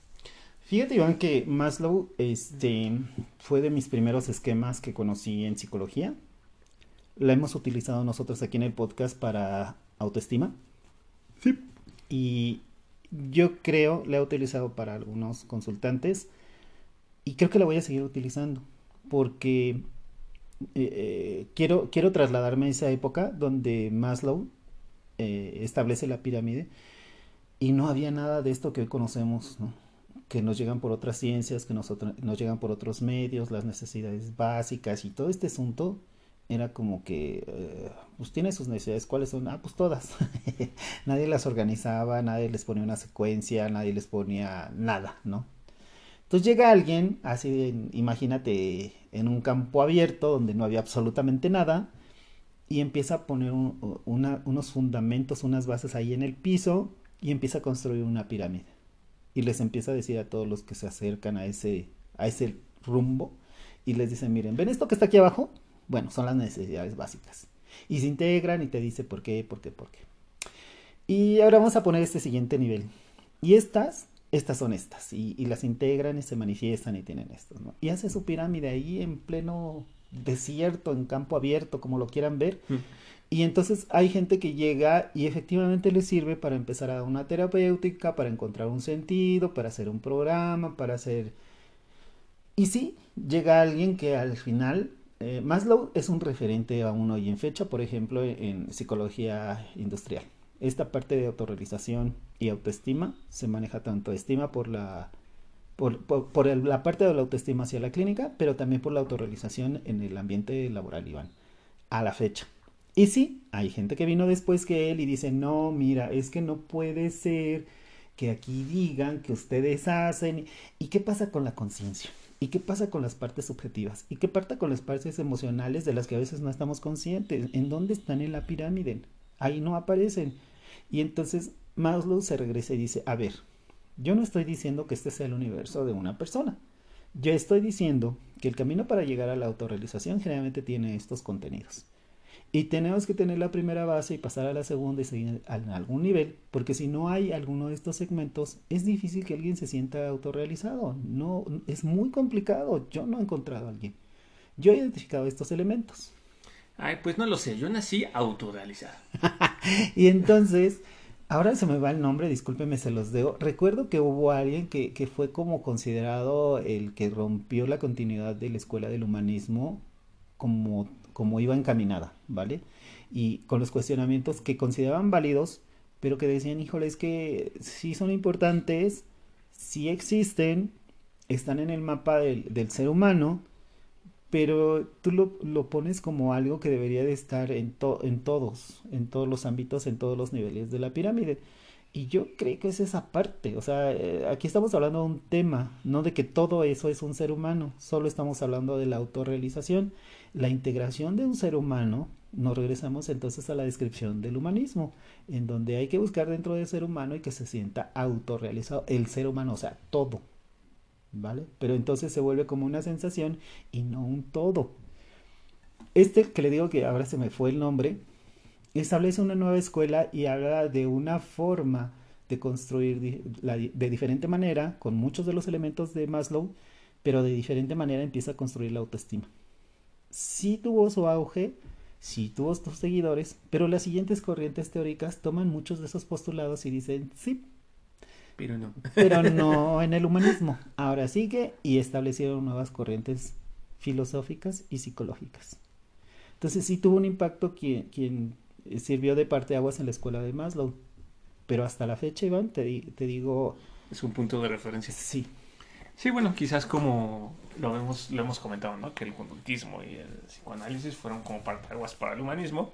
Speaker 2: Fíjate, Iván, que Maslow este, fue de mis primeros esquemas que conocí en psicología. La hemos utilizado nosotros aquí en el podcast para autoestima.
Speaker 1: Sí.
Speaker 2: Y yo creo, la he utilizado para algunos consultantes y creo que la voy a seguir utilizando porque eh, eh, quiero, quiero trasladarme a esa época donde Maslow eh, establece la pirámide y no había nada de esto que hoy conocemos, ¿no? que nos llegan por otras ciencias, que nosotros, nos llegan por otros medios, las necesidades básicas y todo este asunto era como que, eh, pues tiene sus necesidades, ¿cuáles son? Ah, pues todas. nadie las organizaba, nadie les ponía una secuencia, nadie les ponía nada, ¿no? Entonces llega alguien, así, imagínate, en un campo abierto donde no había absolutamente nada, y empieza a poner unos fundamentos, unas bases ahí en el piso, y empieza a construir una pirámide. Y les empieza a decir a todos los que se acercan a ese, a ese rumbo, y les dice, miren, ¿ven esto que está aquí abajo? Bueno, son las necesidades básicas. Y se integran y te dice por qué, por qué, por qué. Y ahora vamos a poner este siguiente nivel. Y estas, estas son estas. Y, y las integran y se manifiestan y tienen estos, ¿no? Y hace su pirámide ahí en pleno desierto, en campo abierto, como lo quieran ver. Y entonces hay gente que llega y efectivamente le sirve para empezar a dar una terapéutica, para encontrar un sentido, para hacer un programa, para hacer... Y sí, llega alguien que al final, eh, Maslow es un referente aún hoy en fecha, por ejemplo, en psicología industrial. Esta parte de autorrealización y autoestima se maneja tanto estima por la por, la parte de la autoestima hacia la clínica, pero también por la autorrealización en el ambiente laboral, Iván, a la fecha. Y sí, hay gente que vino después que él y dice, no, mira, es que no puede ser que aquí digan que ustedes hacen. ¿Y qué pasa con la conciencia? ¿Y qué pasa con las partes subjetivas? ¿Y qué pasa con las partes emocionales de las que a veces no estamos conscientes? ¿En dónde están en la pirámide? Ahí no aparecen. Y entonces Maslow se regresa y dice, a ver, yo no estoy diciendo que este sea el universo de una persona. Yo estoy diciendo que el camino para llegar a la autorrealización generalmente tiene estos contenidos. Y tenemos que tener la primera base y pasar a la segunda y seguir a algún nivel, porque si no hay alguno de estos segmentos, es difícil que alguien se sienta autorrealizado. No, es muy complicado. Yo no he encontrado a alguien. Yo he identificado estos elementos.
Speaker 1: Ay, pues no lo sé, yo nací autorealizado.
Speaker 2: Y entonces, ahora se me va el nombre, discúlpeme, se los debo. Recuerdo que hubo alguien que, que fue como considerado el que rompió la continuidad de la escuela del humanismo como, como iba encaminada, ¿vale? Y con los cuestionamientos que consideraban válidos, pero que decían, híjole, es que sí son importantes, sí existen, están en el mapa del, del ser humano, pero tú lo, lo, pones como algo que debería de estar en, en todos, en todos los ámbitos, en todos los niveles de la pirámide. Y yo creo que es esa parte, o sea, eh, aquí estamos hablando de un tema, no de que todo eso es un ser humano, solo estamos hablando de la autorrealización, la integración de un ser humano, nos regresamos entonces a la descripción del humanismo, en donde hay que buscar dentro del ser humano y que se sienta autorrealizado, el ser humano, o sea, todo, ¿vale? Pero entonces se vuelve como una sensación y no un todo. Este que le digo que ahora se me fue el nombre, establece una nueva escuela y habla de una forma de construir de diferente manera, con muchos de los elementos de Maslow, pero de diferente manera empieza a construir la autoestima. Sí tuvo su auge, sí tuvo sus seguidores, pero las siguientes corrientes teóricas toman muchos de esos postulados y dicen, sí,
Speaker 1: pero no.
Speaker 2: Pero no en el humanismo. Ahora sigue y establecieron nuevas corrientes filosóficas y psicológicas. Entonces sí tuvo un impacto quien, quien sirvió de parte de aguas en la escuela de Maslow. Pero hasta la fecha, Iván, te, te digo...
Speaker 1: Es un punto de referencia.
Speaker 2: Sí.
Speaker 1: Sí, bueno, quizás como lo hemos, lo hemos comentado, ¿no? Que el conductismo y el psicoanálisis fueron como parte de aguas para el humanismo.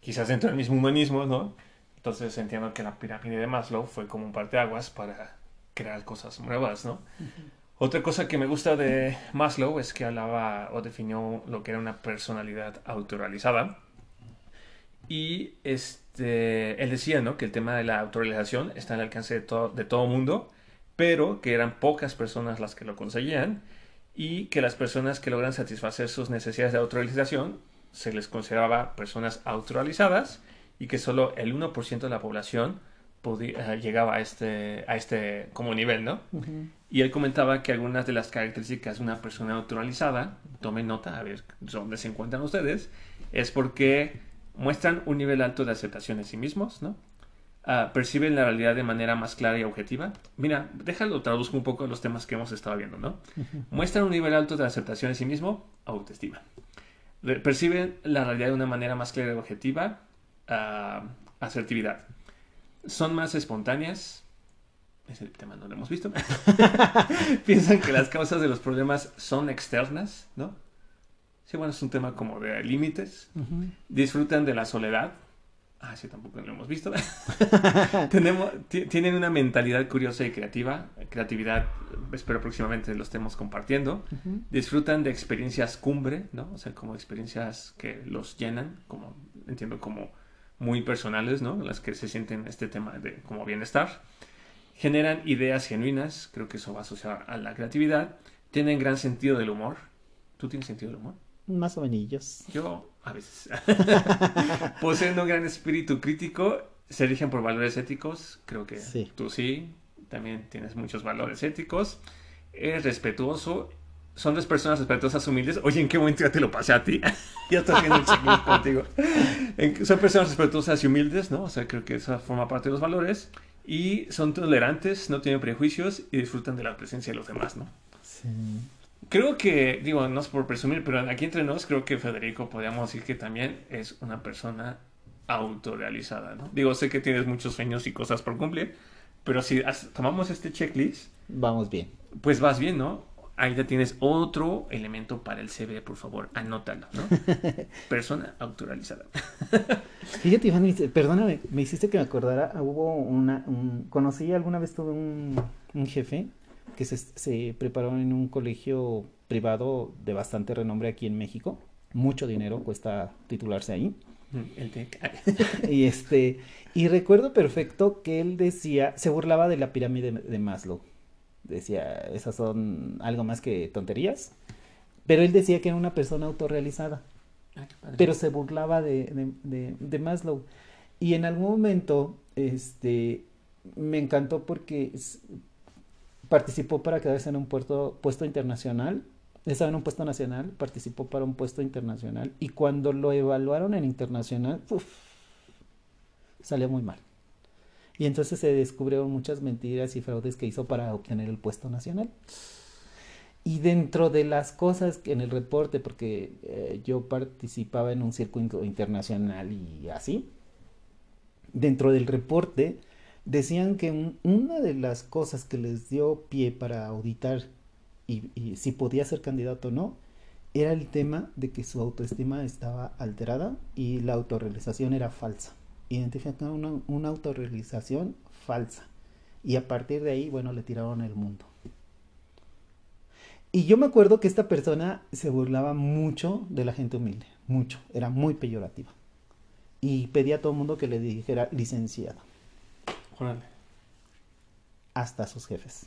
Speaker 1: Quizás dentro del mismo humanismo, ¿no? Entonces entiendo que la pirámide de Maslow fue como un parteaguas para crear cosas nuevas, ¿no? Otra cosa que me gusta de Maslow es que hablaba o definió lo que era una personalidad autorrealizada. Y este, él decía, ¿no? Que el tema de la autorrealización está al alcance de todo, de todo mundo, pero que eran pocas personas las que lo conseguían y que las personas que logran satisfacer sus necesidades de autorrealización se les consideraba personas autorrealizadas y que solo el 1% de la población podía, llegaba a este, a este como nivel, ¿no? Y él comentaba que algunas de las características de una persona naturalizada, tomen nota, a ver dónde se encuentran ustedes, es porque muestran un nivel alto de aceptación de sí mismos, ¿no? Ah, perciben la realidad de manera más clara y objetiva. Mira, déjalo, traduzco un poco los temas que hemos estado viendo, ¿no? Muestran un nivel alto de aceptación de sí mismo, autoestima. Perciben la realidad de una manera más clara y objetiva, asertividad. Son más espontáneas. Ese tema no lo hemos visto. Piensan que las causas de los problemas son externas, ¿no? Sí, bueno, es un tema como de límites. Disfrutan de la soledad. Ah, sí, tampoco lo hemos visto. Tenemos, tienen una mentalidad curiosa y creativa. Creatividad, espero próximamente lo estemos compartiendo. Disfrutan de experiencias cumbre, ¿no? O sea, como experiencias que los llenan, como entiendo como muy personales, ¿no? Las que se sienten este tema de como bienestar. Generan ideas genuinas, creo que eso va asociado a la creatividad. Tienen gran sentido del humor. ¿Tú tienes sentido del humor?
Speaker 2: Más o menos.
Speaker 1: Yo, a veces. Poseen un gran espíritu crítico, se rigen por valores éticos, creo que tú sí, también tienes muchos valores éticos. Es respetuoso son dos personas respetuosas, humildes. Oye, ¿en qué momento ya te lo pasé a ti? ya estoy haciendo checklist contigo. son personas respetuosas y humildes, ¿no? O sea, creo que eso forma parte de los valores. Y son tolerantes, no tienen prejuicios y disfrutan de la presencia de los demás, ¿no? Sí. Creo que, digo, no es por presumir, pero aquí entre nos creo que Federico podríamos decir que también es una persona autorrealizada, ¿no? Digo, sé que tienes muchos sueños y cosas por cumplir, pero si tomamos este checklist...
Speaker 2: Vamos bien.
Speaker 1: Pues vas bien, ¿no? ahí ya tienes otro elemento para el CV, por favor, anótalo, ¿no? Persona autoralizada.
Speaker 2: Fíjate, Iván, perdóname, me hiciste que me acordara, hubo una, conocí alguna vez tuve un, jefe que se, se, preparó en un colegio privado de bastante renombre aquí en México, mucho dinero cuesta titularse ahí.
Speaker 1: Mm, el TEC.
Speaker 2: y este, y recuerdo perfecto que él decía, se burlaba de la pirámide de Maslow decía, esas son algo más que tonterías. Pero él decía que era una persona autorrealizada. Ah, pero se burlaba de, de, Maslow. Y en algún momento, este, me encantó porque participó para quedarse en un puesto, puesto internacional. Estaba en un puesto nacional, participó para un puesto internacional. Y cuando lo evaluaron en internacional, salió muy mal. Y entonces se descubrieron muchas mentiras y fraudes que hizo para obtener el puesto nacional. Y dentro de las cosas en el reporte, porque eh, yo participaba en un circuito internacional y así, dentro del reporte decían que una de las cosas que les dio pie para auditar y, si podía ser candidato o no, era el tema de que su autoestima estaba alterada y la autorrealización era falsa. Identificaron una, una autorrealización falsa. Y a partir de ahí, bueno, le tiraron el mundo. Y yo me acuerdo que esta persona se burlaba mucho de la gente humilde, mucho, era muy peyorativa. Y pedía a todo el mundo que le dijera licenciado.
Speaker 1: Órale.
Speaker 2: Hasta sus jefes.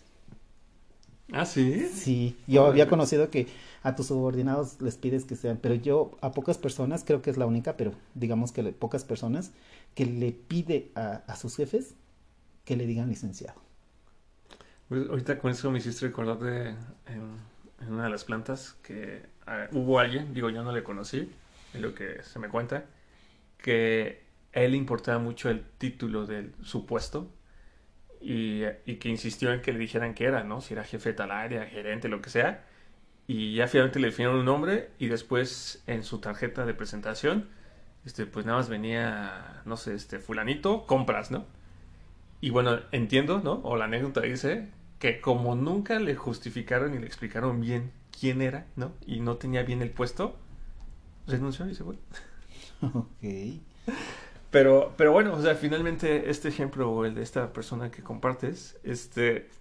Speaker 1: Ah, sí.
Speaker 2: Sí, yo
Speaker 1: Órale.
Speaker 2: había conocido que a tus subordinados les pides que sean, pero yo a pocas personas, creo que es la única, pero digamos que le- pocas personas, que le pide a, a sus jefes que le digan licenciado.
Speaker 1: Pues, ahorita con eso me hiciste recordar de en, en una de las plantas que hubo alguien, digo yo no le conocí, es lo que se me cuenta, que él importaba mucho el título de su puesto y, y que insistió en que le dijeran qué era, ¿no? Si era jefe de tal área, gerente, lo que sea. Y ya finalmente le definieron un nombre y después en su tarjeta de presentación, este, pues nada más venía, no sé, este, fulanito, compras, ¿no? Y bueno, entiendo, ¿no? O la anécdota dice que como nunca le justificaron y le explicaron bien quién era, ¿no? Y no tenía bien el puesto, renunció y se fue.
Speaker 2: Ok.
Speaker 1: Pero, pero bueno, o sea, finalmente este ejemplo o el de esta persona que compartes, este,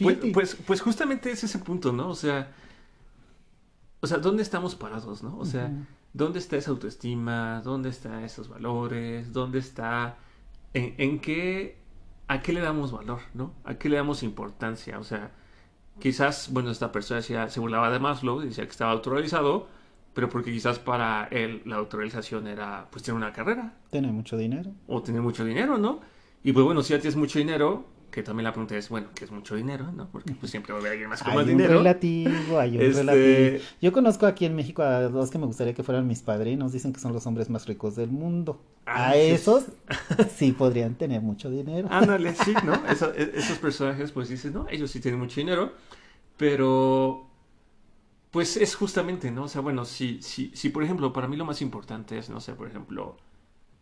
Speaker 1: pues, pues, pues justamente es ese punto, ¿no? O sea, o sea, ¿dónde estamos parados, no? O sea. ¿dónde está esa autoestima? ¿Dónde están esos valores? ¿Dónde está, en, en qué, a qué le damos valor, ¿no? ¿A qué le damos importancia? O sea, quizás, bueno, esta persona decía, se burlaba de Maslow, decía que estaba autorrealizado, pero porque quizás para él la autorrealización era, pues, tener una carrera
Speaker 2: Tener mucho dinero.
Speaker 1: o tener mucho dinero, ¿no? Y pues bueno, si ya tienes mucho dinero, que también la pregunta es, bueno, ¿qué es mucho dinero, no? Porque pues siempre va a haber alguien más con
Speaker 2: Hay
Speaker 1: más
Speaker 2: un
Speaker 1: dinero.
Speaker 2: relativo, hay un
Speaker 1: Este-
Speaker 2: relativo. Yo conozco aquí en México a dos que me gustaría que fueran mis padrinos. Dicen que son los hombres más ricos del mundo.
Speaker 1: Ah,
Speaker 2: a esos sí podrían tener mucho dinero.
Speaker 1: Ándale, sí, ¿no? Eso- e- esos personajes, pues dices, no, ellos sí tienen mucho dinero, pero pues es justamente, ¿no? O sea, bueno, si, si, si por ejemplo, para mí lo más importante es, no sé, por ejemplo,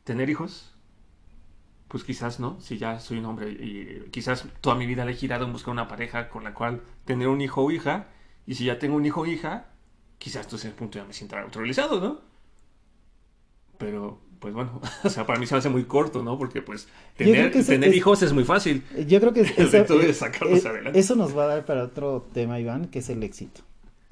Speaker 1: tener hijos, pues quizás, ¿no? Si ya soy un hombre y quizás toda mi vida le he girado en buscar una pareja con la cual tener un hijo o hija, y si ya tengo un hijo o hija, quizás entonces en ese punto ya me sienta autorrealizado, ¿no? Pero, pues bueno, o sea, para mí se me hace muy corto, ¿no? Porque pues tener,
Speaker 2: que eso
Speaker 1: tener
Speaker 2: es-
Speaker 1: hijos es muy fácil.
Speaker 2: Yo creo que
Speaker 1: El
Speaker 2: eso,
Speaker 1: es
Speaker 2: eso nos va a dar para otro tema, Iván, que es el éxito.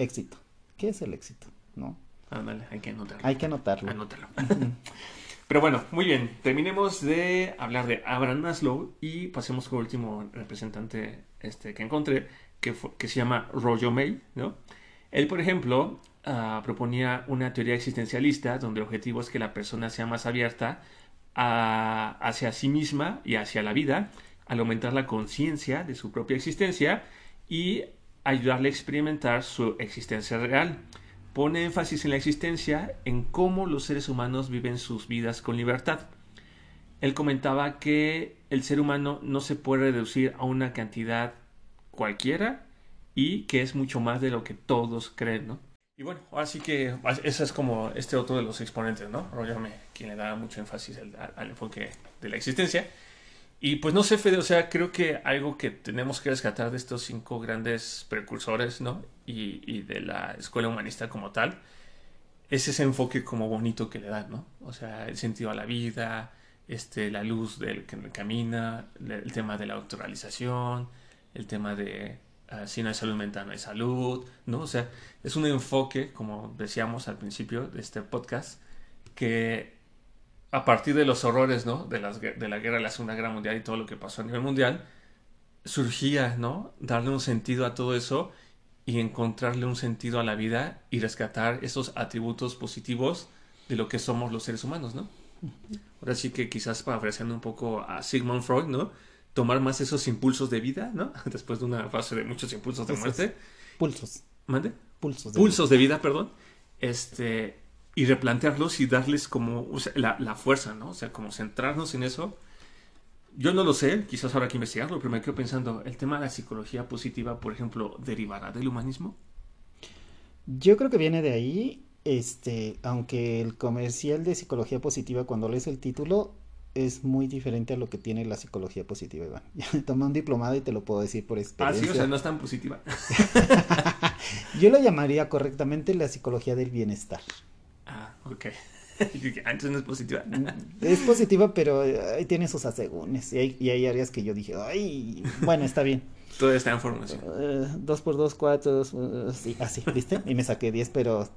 Speaker 2: Éxito. ¿Qué es el éxito? ¿No?
Speaker 1: Ándale, hay que anotarlo.
Speaker 2: Hay que anotarlo.
Speaker 1: Anótalo. Pero bueno, muy bien. Terminemos de hablar de Abraham Maslow y pasemos con el último representante este, que encontré, que, fue- que se llama Roger May, ¿no? Él, por ejemplo, ah, proponía una teoría existencialista donde el objetivo es que la persona sea más abierta a- hacia sí misma y hacia la vida al aumentar la conciencia de su propia existencia y ayudarle a experimentar su existencia real. Pone énfasis en la existencia, en cómo los seres humanos viven sus vidas con libertad. Él comentaba que el ser humano no se puede reducir a una cantidad cualquiera y que es mucho más de lo que todos creen, ¿no? Y bueno, ahora sí que ese es como este otro de los exponentes, ¿no? Roger quien le da mucho énfasis al enfoque de la existencia. Y pues no sé, Fede, o sea, creo que algo que tenemos que rescatar de estos cinco grandes precursores, ¿no? Y, y de la escuela humanista como tal, es ese enfoque como bonito que le dan, ¿no? O sea, el sentido a la vida, este, la luz del que camina, el tema de la autorrealización, el tema de ah, si no hay salud mental, no hay salud, ¿no? O sea, es un enfoque, como decíamos al principio de este podcast, que a partir de los horrores, ¿no? De, las, de la guerra de la Segunda Guerra Mundial y todo lo que pasó a nivel mundial, surgía, ¿no? Darle un sentido a todo eso y encontrarle un sentido a la vida y rescatar esos atributos positivos de lo que somos los seres humanos, ¿no? Ahora sí que quizás parafraseando un poco a Sigmund Freud, ¿no? Tomar más esos impulsos de vida, ¿no? Después de una fase de muchos impulsos de muerte.
Speaker 2: Pulsos.
Speaker 1: ¿Mande?
Speaker 2: Pulsos. de
Speaker 1: pulsos de vida, perdón, este, y replantearlos y darles como o sea, la, la fuerza, ¿no? O sea, como centrarnos en eso. Yo no lo sé, quizás habrá que investigarlo, pero me quedo pensando, ¿el tema de la psicología positiva, por ejemplo, derivará del humanismo?
Speaker 2: Yo creo que viene de ahí, este, aunque el comercial de psicología positiva, cuando lees el título, es muy diferente a lo que tiene la psicología positiva, Iván. Tomé un diplomado y te lo puedo decir por experiencia.
Speaker 1: Ah, sí, o sea, no es tan positiva.
Speaker 2: Yo lo llamaría correctamente la psicología del bienestar.
Speaker 1: Ah, ok. Antes no es positiva.
Speaker 2: Es positiva, pero ahí tiene sus asegúnes. Y hay, y hay áreas que yo dije, ay, bueno, está bien.
Speaker 1: Todo está en formación.
Speaker 2: Uh, dos por dos, cuatro, dos, uh, sí, así, ¿viste? Y me saqué diez, pero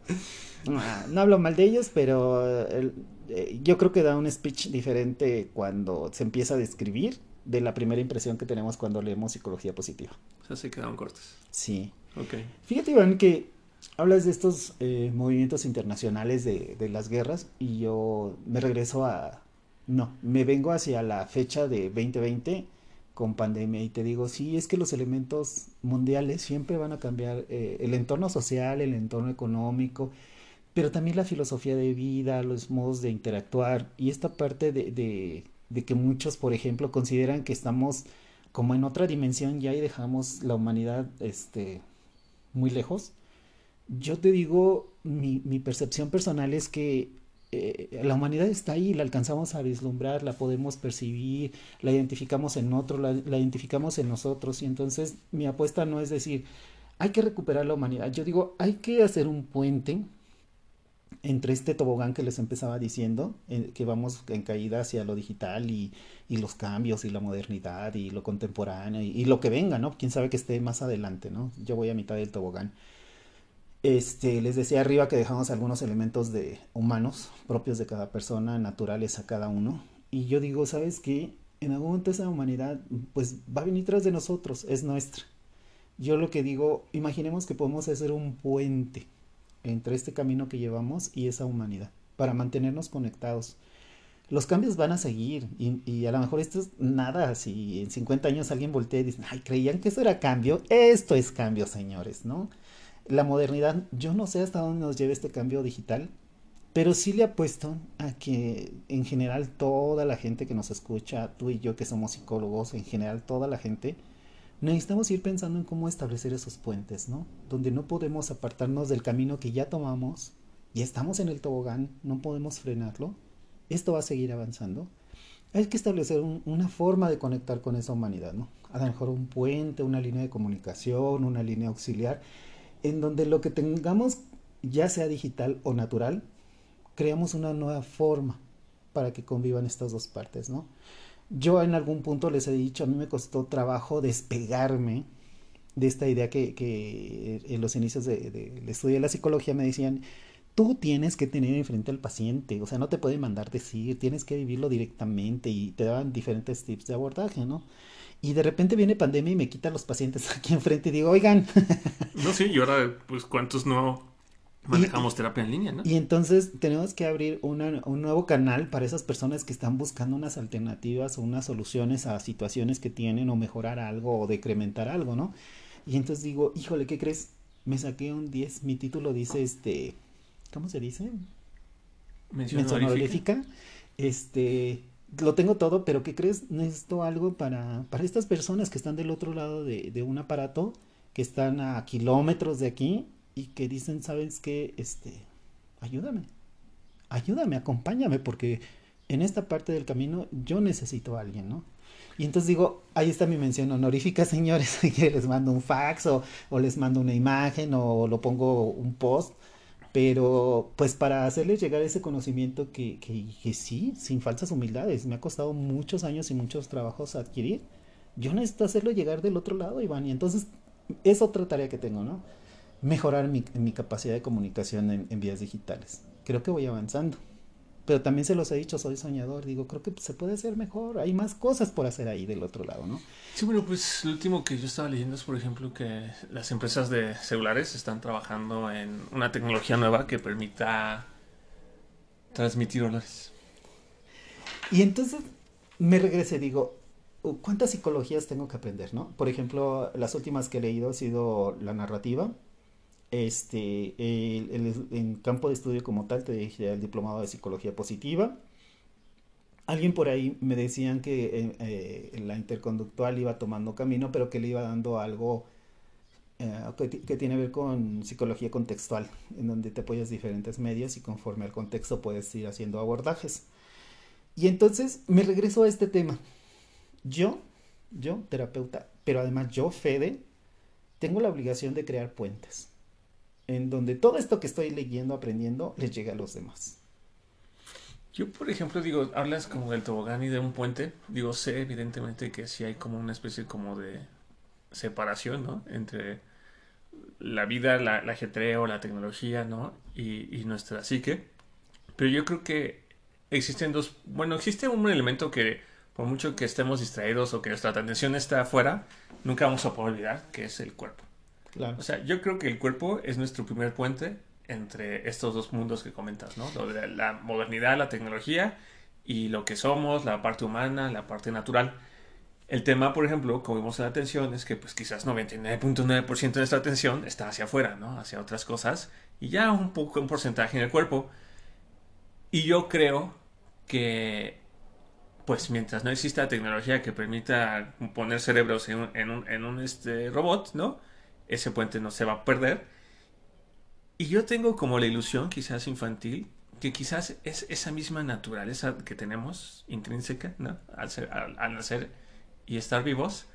Speaker 2: uh, no hablo mal de ellos, pero el, eh, yo creo que da un speech diferente cuando se empieza a describir de la primera impresión que tenemos cuando leemos psicología positiva.
Speaker 1: O sea, se quedaron cortos.
Speaker 2: Sí.
Speaker 1: Ok.
Speaker 2: Fíjate, Iván, que hablas de estos eh, movimientos internacionales de, de, las guerras y yo me regreso a... No, me vengo hacia la fecha de 2020 con pandemia y te digo, sí, es que los elementos mundiales siempre van a cambiar eh, el entorno social, el entorno económico, pero también la filosofía de vida, los modos de interactuar y esta parte de, de, de que muchos, por ejemplo, consideran que estamos como en otra dimensión ya y dejamos la humanidad este, muy lejos. Yo te digo, mi, mi percepción personal es que eh, la humanidad está ahí, la alcanzamos a vislumbrar, la podemos percibir, la identificamos en otro, la, identificamos en nosotros. Y entonces mi apuesta no es decir, hay que recuperar la humanidad. Yo digo, hay que hacer un puente entre este tobogán que les empezaba diciendo, que vamos en caída hacia lo digital y, y, los cambios y la modernidad y lo contemporáneo y, y, lo que venga, ¿no? Quién sabe que esté más adelante, ¿no? Yo voy a mitad del tobogán. Este, les decía arriba que dejamos algunos elementos de humanos propios de cada persona, naturales a cada uno. Y yo digo, ¿sabes qué? En algún momento esa humanidad pues va a venir tras de nosotros, es nuestra. Yo lo que digo, imaginemos que podemos hacer un puente entre este camino que llevamos y esa humanidad para mantenernos conectados. Los cambios van a seguir y, y, a lo mejor esto es nada, si en 50 años alguien voltea y dice, ay, creían que eso era cambio, esto es cambio, señores, ¿no? La modernidad, yo no sé hasta dónde nos lleve este cambio digital, pero sí le apuesto a que en general toda la gente que nos escucha, tú y yo que somos psicólogos, en general toda la gente, necesitamos ir pensando en cómo establecer esos puentes, ¿no? Donde no podemos apartarnos del camino que ya tomamos, y estamos en el tobogán, no podemos frenarlo, esto va a seguir avanzando. Hay que establecer un, una forma de conectar con esa humanidad, ¿no? A lo mejor un puente, una línea de comunicación, una línea auxiliar, en donde lo que tengamos, ya sea digital o natural, creamos una nueva forma para que convivan estas dos partes, ¿no? Yo en algún punto les he dicho, a mí me costó trabajo despegarme de esta idea que, que en los inicios del de, estudio de la psicología me decían, tú tienes que tener enfrente al paciente, o sea, no te puede mandar decir, tienes que vivirlo directamente y te daban diferentes tips de abordaje, ¿no? Y de repente viene pandemia y me quita los pacientes aquí enfrente y digo, oigan.
Speaker 1: No, sí, y ahora, pues, ¿cuántos no manejamos y, terapia en línea, no?
Speaker 2: Y entonces tenemos que abrir una, un nuevo canal para esas personas que están buscando unas alternativas o unas soluciones a situaciones que tienen o mejorar algo o decrementar algo, ¿no? Y entonces digo, híjole, ¿qué crees? Me saqué un 10, mi título dice, este, ¿cómo se dice?
Speaker 1: Mención, Mención honorífica.
Speaker 2: Este, lo tengo todo, pero ¿qué crees? Necesito algo para, para estas personas que están del otro lado de, de, un aparato, que están a kilómetros de aquí y que dicen, ¿sabes qué? Este, ayúdame, ayúdame, acompáñame, porque en esta parte del camino yo necesito a alguien, ¿no? Y entonces digo, ahí está mi mención honorífica, señores, que les mando un fax o, o les mando una imagen o lo pongo un post pero pues para hacerles llegar ese conocimiento que, que, que, sí, sin falsas humildades, me ha costado muchos años y muchos trabajos adquirir, yo necesito hacerlo llegar del otro lado, Iván, y entonces es otra tarea que tengo, ¿no? Mejorar mi, mi capacidad de comunicación en, en vías digitales. Creo que voy avanzando. Pero también se los he dicho, soy soñador, digo, creo que se puede hacer mejor, hay más cosas por hacer ahí del otro lado, ¿no?
Speaker 1: Sí, bueno, pues lo último que yo estaba leyendo es, por ejemplo, que las empresas de celulares están trabajando en una tecnología nueva que permita transmitir olores.
Speaker 2: Y entonces me regresé, digo, ¿cuántas psicologías tengo que aprender, no? Por ejemplo, las últimas que he leído ha sido la narrativa, este, el, campo de estudio como tal, te dije el diplomado de psicología positiva. Alguien por ahí me decían que eh, eh, la interconductual iba tomando camino, pero que le iba dando algo eh, que, que, tiene que ver con psicología contextual, en donde te apoyas diferentes medios y conforme al contexto puedes ir haciendo abordajes. Y entonces me regreso a este tema. Yo, yo, terapeuta, pero además yo, Fede, tengo la obligación de crear puentes en donde todo esto que estoy leyendo, aprendiendo, les llegue a los demás.
Speaker 1: Yo, por ejemplo, digo, hablas como del tobogán y de un puente. Digo, sé evidentemente que sí hay como una especie como de separación, ¿no? Entre la vida, la, ajetreo, la tecnología, ¿no? Y, y nuestra psique. Pero yo creo que existen dos, bueno, existe un elemento que por mucho que estemos distraídos o que nuestra atención está afuera, nunca vamos a poder olvidar, que es el cuerpo.
Speaker 2: Claro.
Speaker 1: O sea, yo creo que el cuerpo es nuestro primer puente entre estos dos mundos que comentas, ¿no? Lo de la modernidad, la tecnología y lo que somos, la parte humana, la parte natural. El tema, por ejemplo, como vimos en la atención, es que pues quizás 99.9% de nuestra atención está hacia afuera, ¿no? Hacia otras cosas y ya un poco un porcentaje en el cuerpo. Y yo creo que pues mientras no exista tecnología que permita poner cerebros en un, en un, en un este, robot, ¿no? Ese puente no se va a perder. Y yo tengo como la ilusión, quizás infantil, que quizás es esa misma naturaleza que tenemos, intrínseca, ¿no? Al, ser, al, al nacer y estar vivos,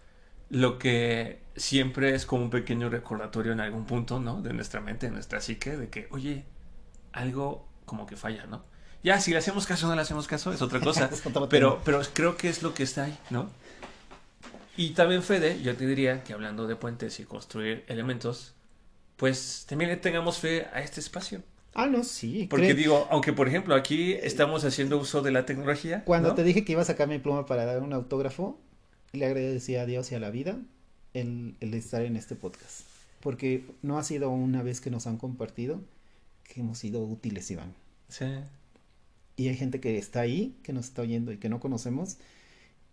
Speaker 1: lo que siempre es como un pequeño recordatorio en algún punto, ¿no? De nuestra mente, de nuestra psique, de que, oye, algo como que falla, ¿no? Ya, si le hacemos caso o no le hacemos caso, es otra cosa.
Speaker 2: Es
Speaker 1: pero, pero creo que es lo que está ahí, ¿no? Y también, Fede, yo te diría que hablando de puentes y construir elementos, pues también le tengamos fe a este espacio.
Speaker 2: Ah, no, sí.
Speaker 1: Porque digo, aunque por ejemplo aquí estamos haciendo uso de la tecnología.
Speaker 2: Cuando
Speaker 1: ¿no?
Speaker 2: te dije que iba a sacar mi pluma para dar un autógrafo, le agradecía a Dios y a la vida el, el estar en este podcast. Porque no ha sido una vez que nos han compartido que hemos sido útiles, Iván.
Speaker 1: Sí.
Speaker 2: Y hay gente que está ahí, que nos está oyendo y que no conocemos,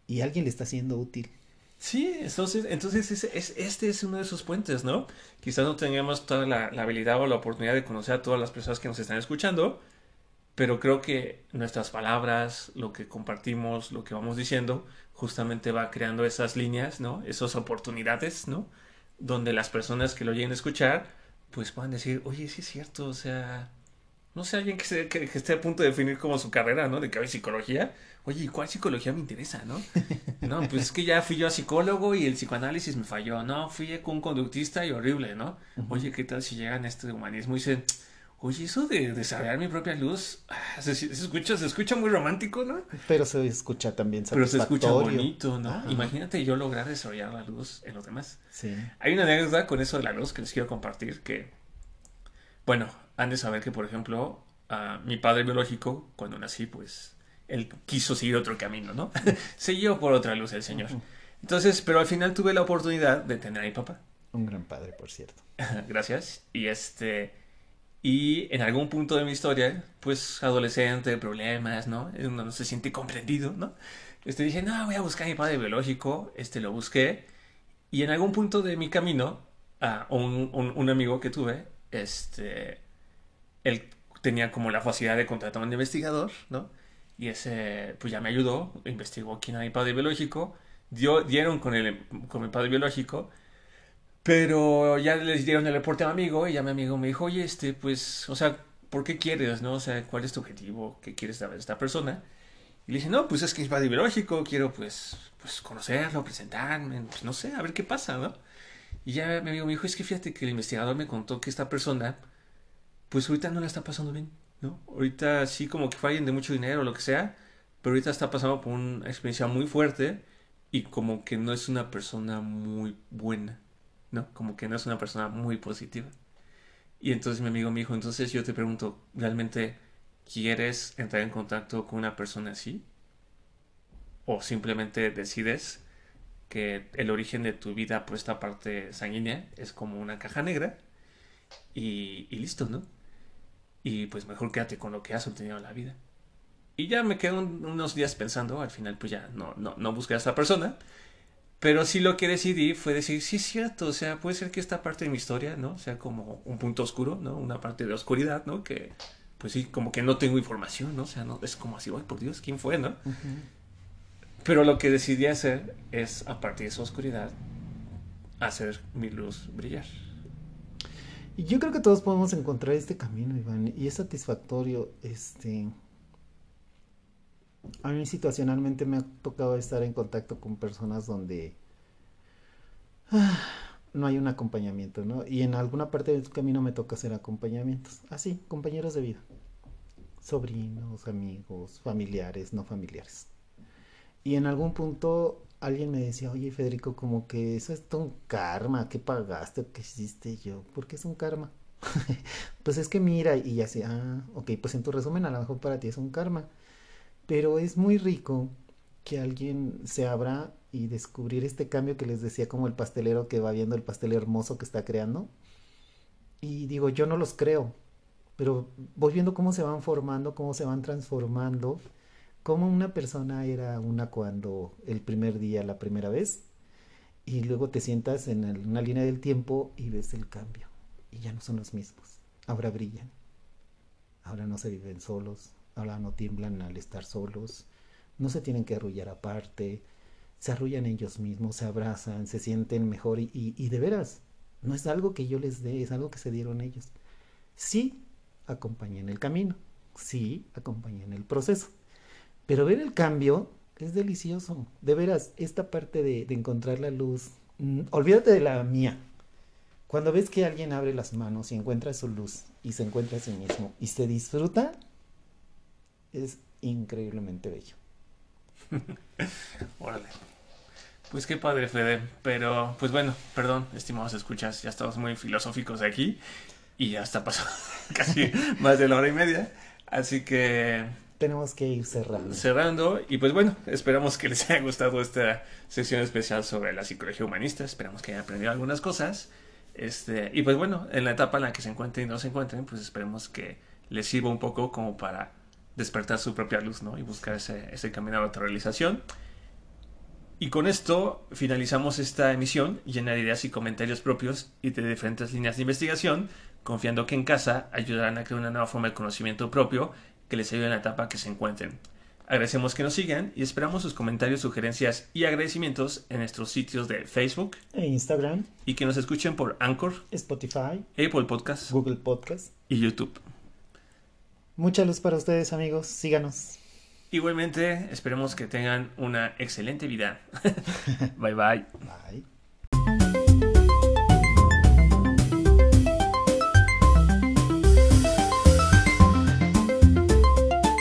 Speaker 2: y alguien le está siendo útil.
Speaker 1: Sí, entonces, entonces es, es- este es uno de esos puentes, ¿no? Quizás no tengamos toda la, la habilidad o la oportunidad de conocer a todas las personas que nos están escuchando, pero creo que nuestras palabras, lo que compartimos, lo que vamos diciendo, justamente va creando esas líneas, ¿no? Esas oportunidades, ¿no? Donde las personas que lo lleguen a escuchar, pues puedan decir, oye, sí es cierto, o sea, no sé, alguien que, se- que, que esté a punto de definir como su carrera, ¿no? De que hay psicología. Oye, ¿y cuál psicología me interesa, no? No, pues es que ya fui yo a psicólogo y el psicoanálisis me falló. No, fui con un conductista y horrible, ¿no? Oye, ¿qué tal si llegan a este humanismo y dicen, oye, eso de desarrollar mi propia luz, ah, se, se escucha, se escucha muy romántico, ¿no?
Speaker 2: Pero se escucha también
Speaker 1: Pero se escucha bonito, ¿no?
Speaker 2: Ajá.
Speaker 1: Imagínate yo lograr desarrollar la luz en los demás.
Speaker 2: Sí.
Speaker 1: Hay una anécdota con eso de la luz que les quiero compartir que, bueno, han de saber que, por ejemplo, a mi padre biológico, cuando nací, pues, él quiso seguir otro camino, ¿no? Siguió por otra luz el señor. Entonces, pero al final tuve la oportunidad de tener a mi papá.
Speaker 2: Un gran padre, por cierto.
Speaker 1: Gracias. Y este, y en algún punto de mi historia, pues, adolescente, problemas, ¿no? Uno no se siente comprendido, ¿no? Este, dije, no, voy a buscar a mi padre biológico, este, lo busqué. Y en algún punto de mi camino, a un, un, un amigo que tuve, este, él tenía como la facilidad de contratar un investigador, ¿no? Y ese, pues ya me ayudó, investigó quién era mi padre biológico, dio, dieron con, el, con mi padre biológico, pero ya les dieron el reporte a mi amigo y ya mi amigo me dijo, oye, este, pues, o sea, ¿por qué quieres, no? O sea, ¿cuál es tu objetivo? ¿Qué quieres saber de esta persona? Y le dije, no, pues es que es padre biológico, quiero, pues, pues conocerlo, presentarme, pues no sé, a ver qué pasa, ¿no? Y ya mi amigo me dijo, es que fíjate que el investigador me contó que esta persona, pues ahorita no la está pasando bien, ¿no? Ahorita sí como que fallen de mucho dinero o lo que sea, pero ahorita está pasando por una experiencia muy fuerte y como que no es una persona muy buena, ¿no? Como que no es una persona muy positiva. Y entonces mi amigo me dijo, entonces yo te pregunto, ¿realmente quieres entrar en contacto con una persona así? ¿O simplemente decides que el origen de tu vida por esta parte sanguínea es como una caja negra y listo, ¿no? Y pues mejor quédate con lo que has obtenido en la vida. Y ya me quedé un- unos días pensando, al final pues ya no, no, no busqué a esta persona, pero sí lo que decidí fue decir, sí es cierto, o sea, puede ser que esta parte de mi historia, ¿no? Sea como un punto oscuro, ¿no? Una parte de oscuridad, ¿no? Que pues sí, como que no tengo información, ¿no? O sea, no, es como así, ay, por Dios, ¿quién fue, no? Pero lo que decidí hacer es, a partir de esa oscuridad, hacer mi luz brillar.
Speaker 2: Y yo creo que todos podemos encontrar este camino, Iván, y es satisfactorio, este... A mí situacionalmente me ha tocado estar en contacto con personas donde ah, no hay un acompañamiento, ¿no? Y en alguna parte del camino me toca hacer acompañamientos. Así, compañeros de vida. Sobrinos, amigos, familiares, no familiares. Y en algún punto alguien me decía, oye Federico, como que eso es un karma, ¿qué pagaste? ¿Qué hiciste yo? ¿Por qué es un karma? pues es que mira, y así, ah, ok, pues en tu resumen a lo mejor para ti es un karma. Pero es muy rico que alguien se abra y descubrir este cambio que les decía como el pastelero que va viendo el pastel hermoso que está creando. Y digo, yo no los creo, pero voy viendo cómo se van formando, cómo se van transformando, cómo una persona era una cuando el primer día, la primera vez, y luego te sientas en una línea del tiempo y ves el cambio, y ya no son los mismos, ahora brillan, ahora no se viven solos, ahora no tiemblan al estar solos, no se tienen que arrullar aparte, se arrullan ellos mismos, se abrazan, se sienten mejor y, de veras, no es algo que yo les dé, es algo que se dieron ellos. Sí, acompañé en el camino, sí, acompañé en el proceso, pero ver el cambio es delicioso, de veras, esta parte de, encontrar la luz, mm, olvídate de la mía. Cuando ves que alguien abre las manos y encuentra su luz y se encuentra a sí mismo y se disfruta, es increíblemente bello.
Speaker 1: Órale. Pues qué padre, Fede. Pero, pues bueno, perdón, estimados escuchas, ya estamos muy filosóficos aquí y ya está pasando casi más de la hora y media. Así que...
Speaker 2: Tenemos que ir cerrando.
Speaker 1: Cerrando. Y pues bueno, esperamos que les haya gustado esta sesión especial sobre la psicología humanista. Esperamos que hayan aprendido algunas cosas. Este, y pues bueno, en la etapa en la que se encuentren y no se encuentren, pues esperemos que les sirva un poco como para despertar su propia luz, ¿no? Y buscar ese, ese camino a la autorrealización. Y con esto finalizamos esta emisión llena de ideas y comentarios propios y de diferentes líneas de investigación, confiando que en casa ayudarán a crear una nueva forma de conocimiento propio que les ayude en la etapa que se encuentren. Agradecemos que nos sigan y esperamos sus comentarios, sugerencias y agradecimientos en nuestros sitios de Facebook
Speaker 2: e Instagram
Speaker 1: y que nos escuchen por Anchor,
Speaker 2: Spotify,
Speaker 1: Apple Podcasts,
Speaker 2: Google Podcasts
Speaker 1: y YouTube.
Speaker 2: Mucha luz para ustedes, amigos. Síganos.
Speaker 1: Igualmente, esperemos que tengan una excelente vida. bye bye.
Speaker 2: Bye.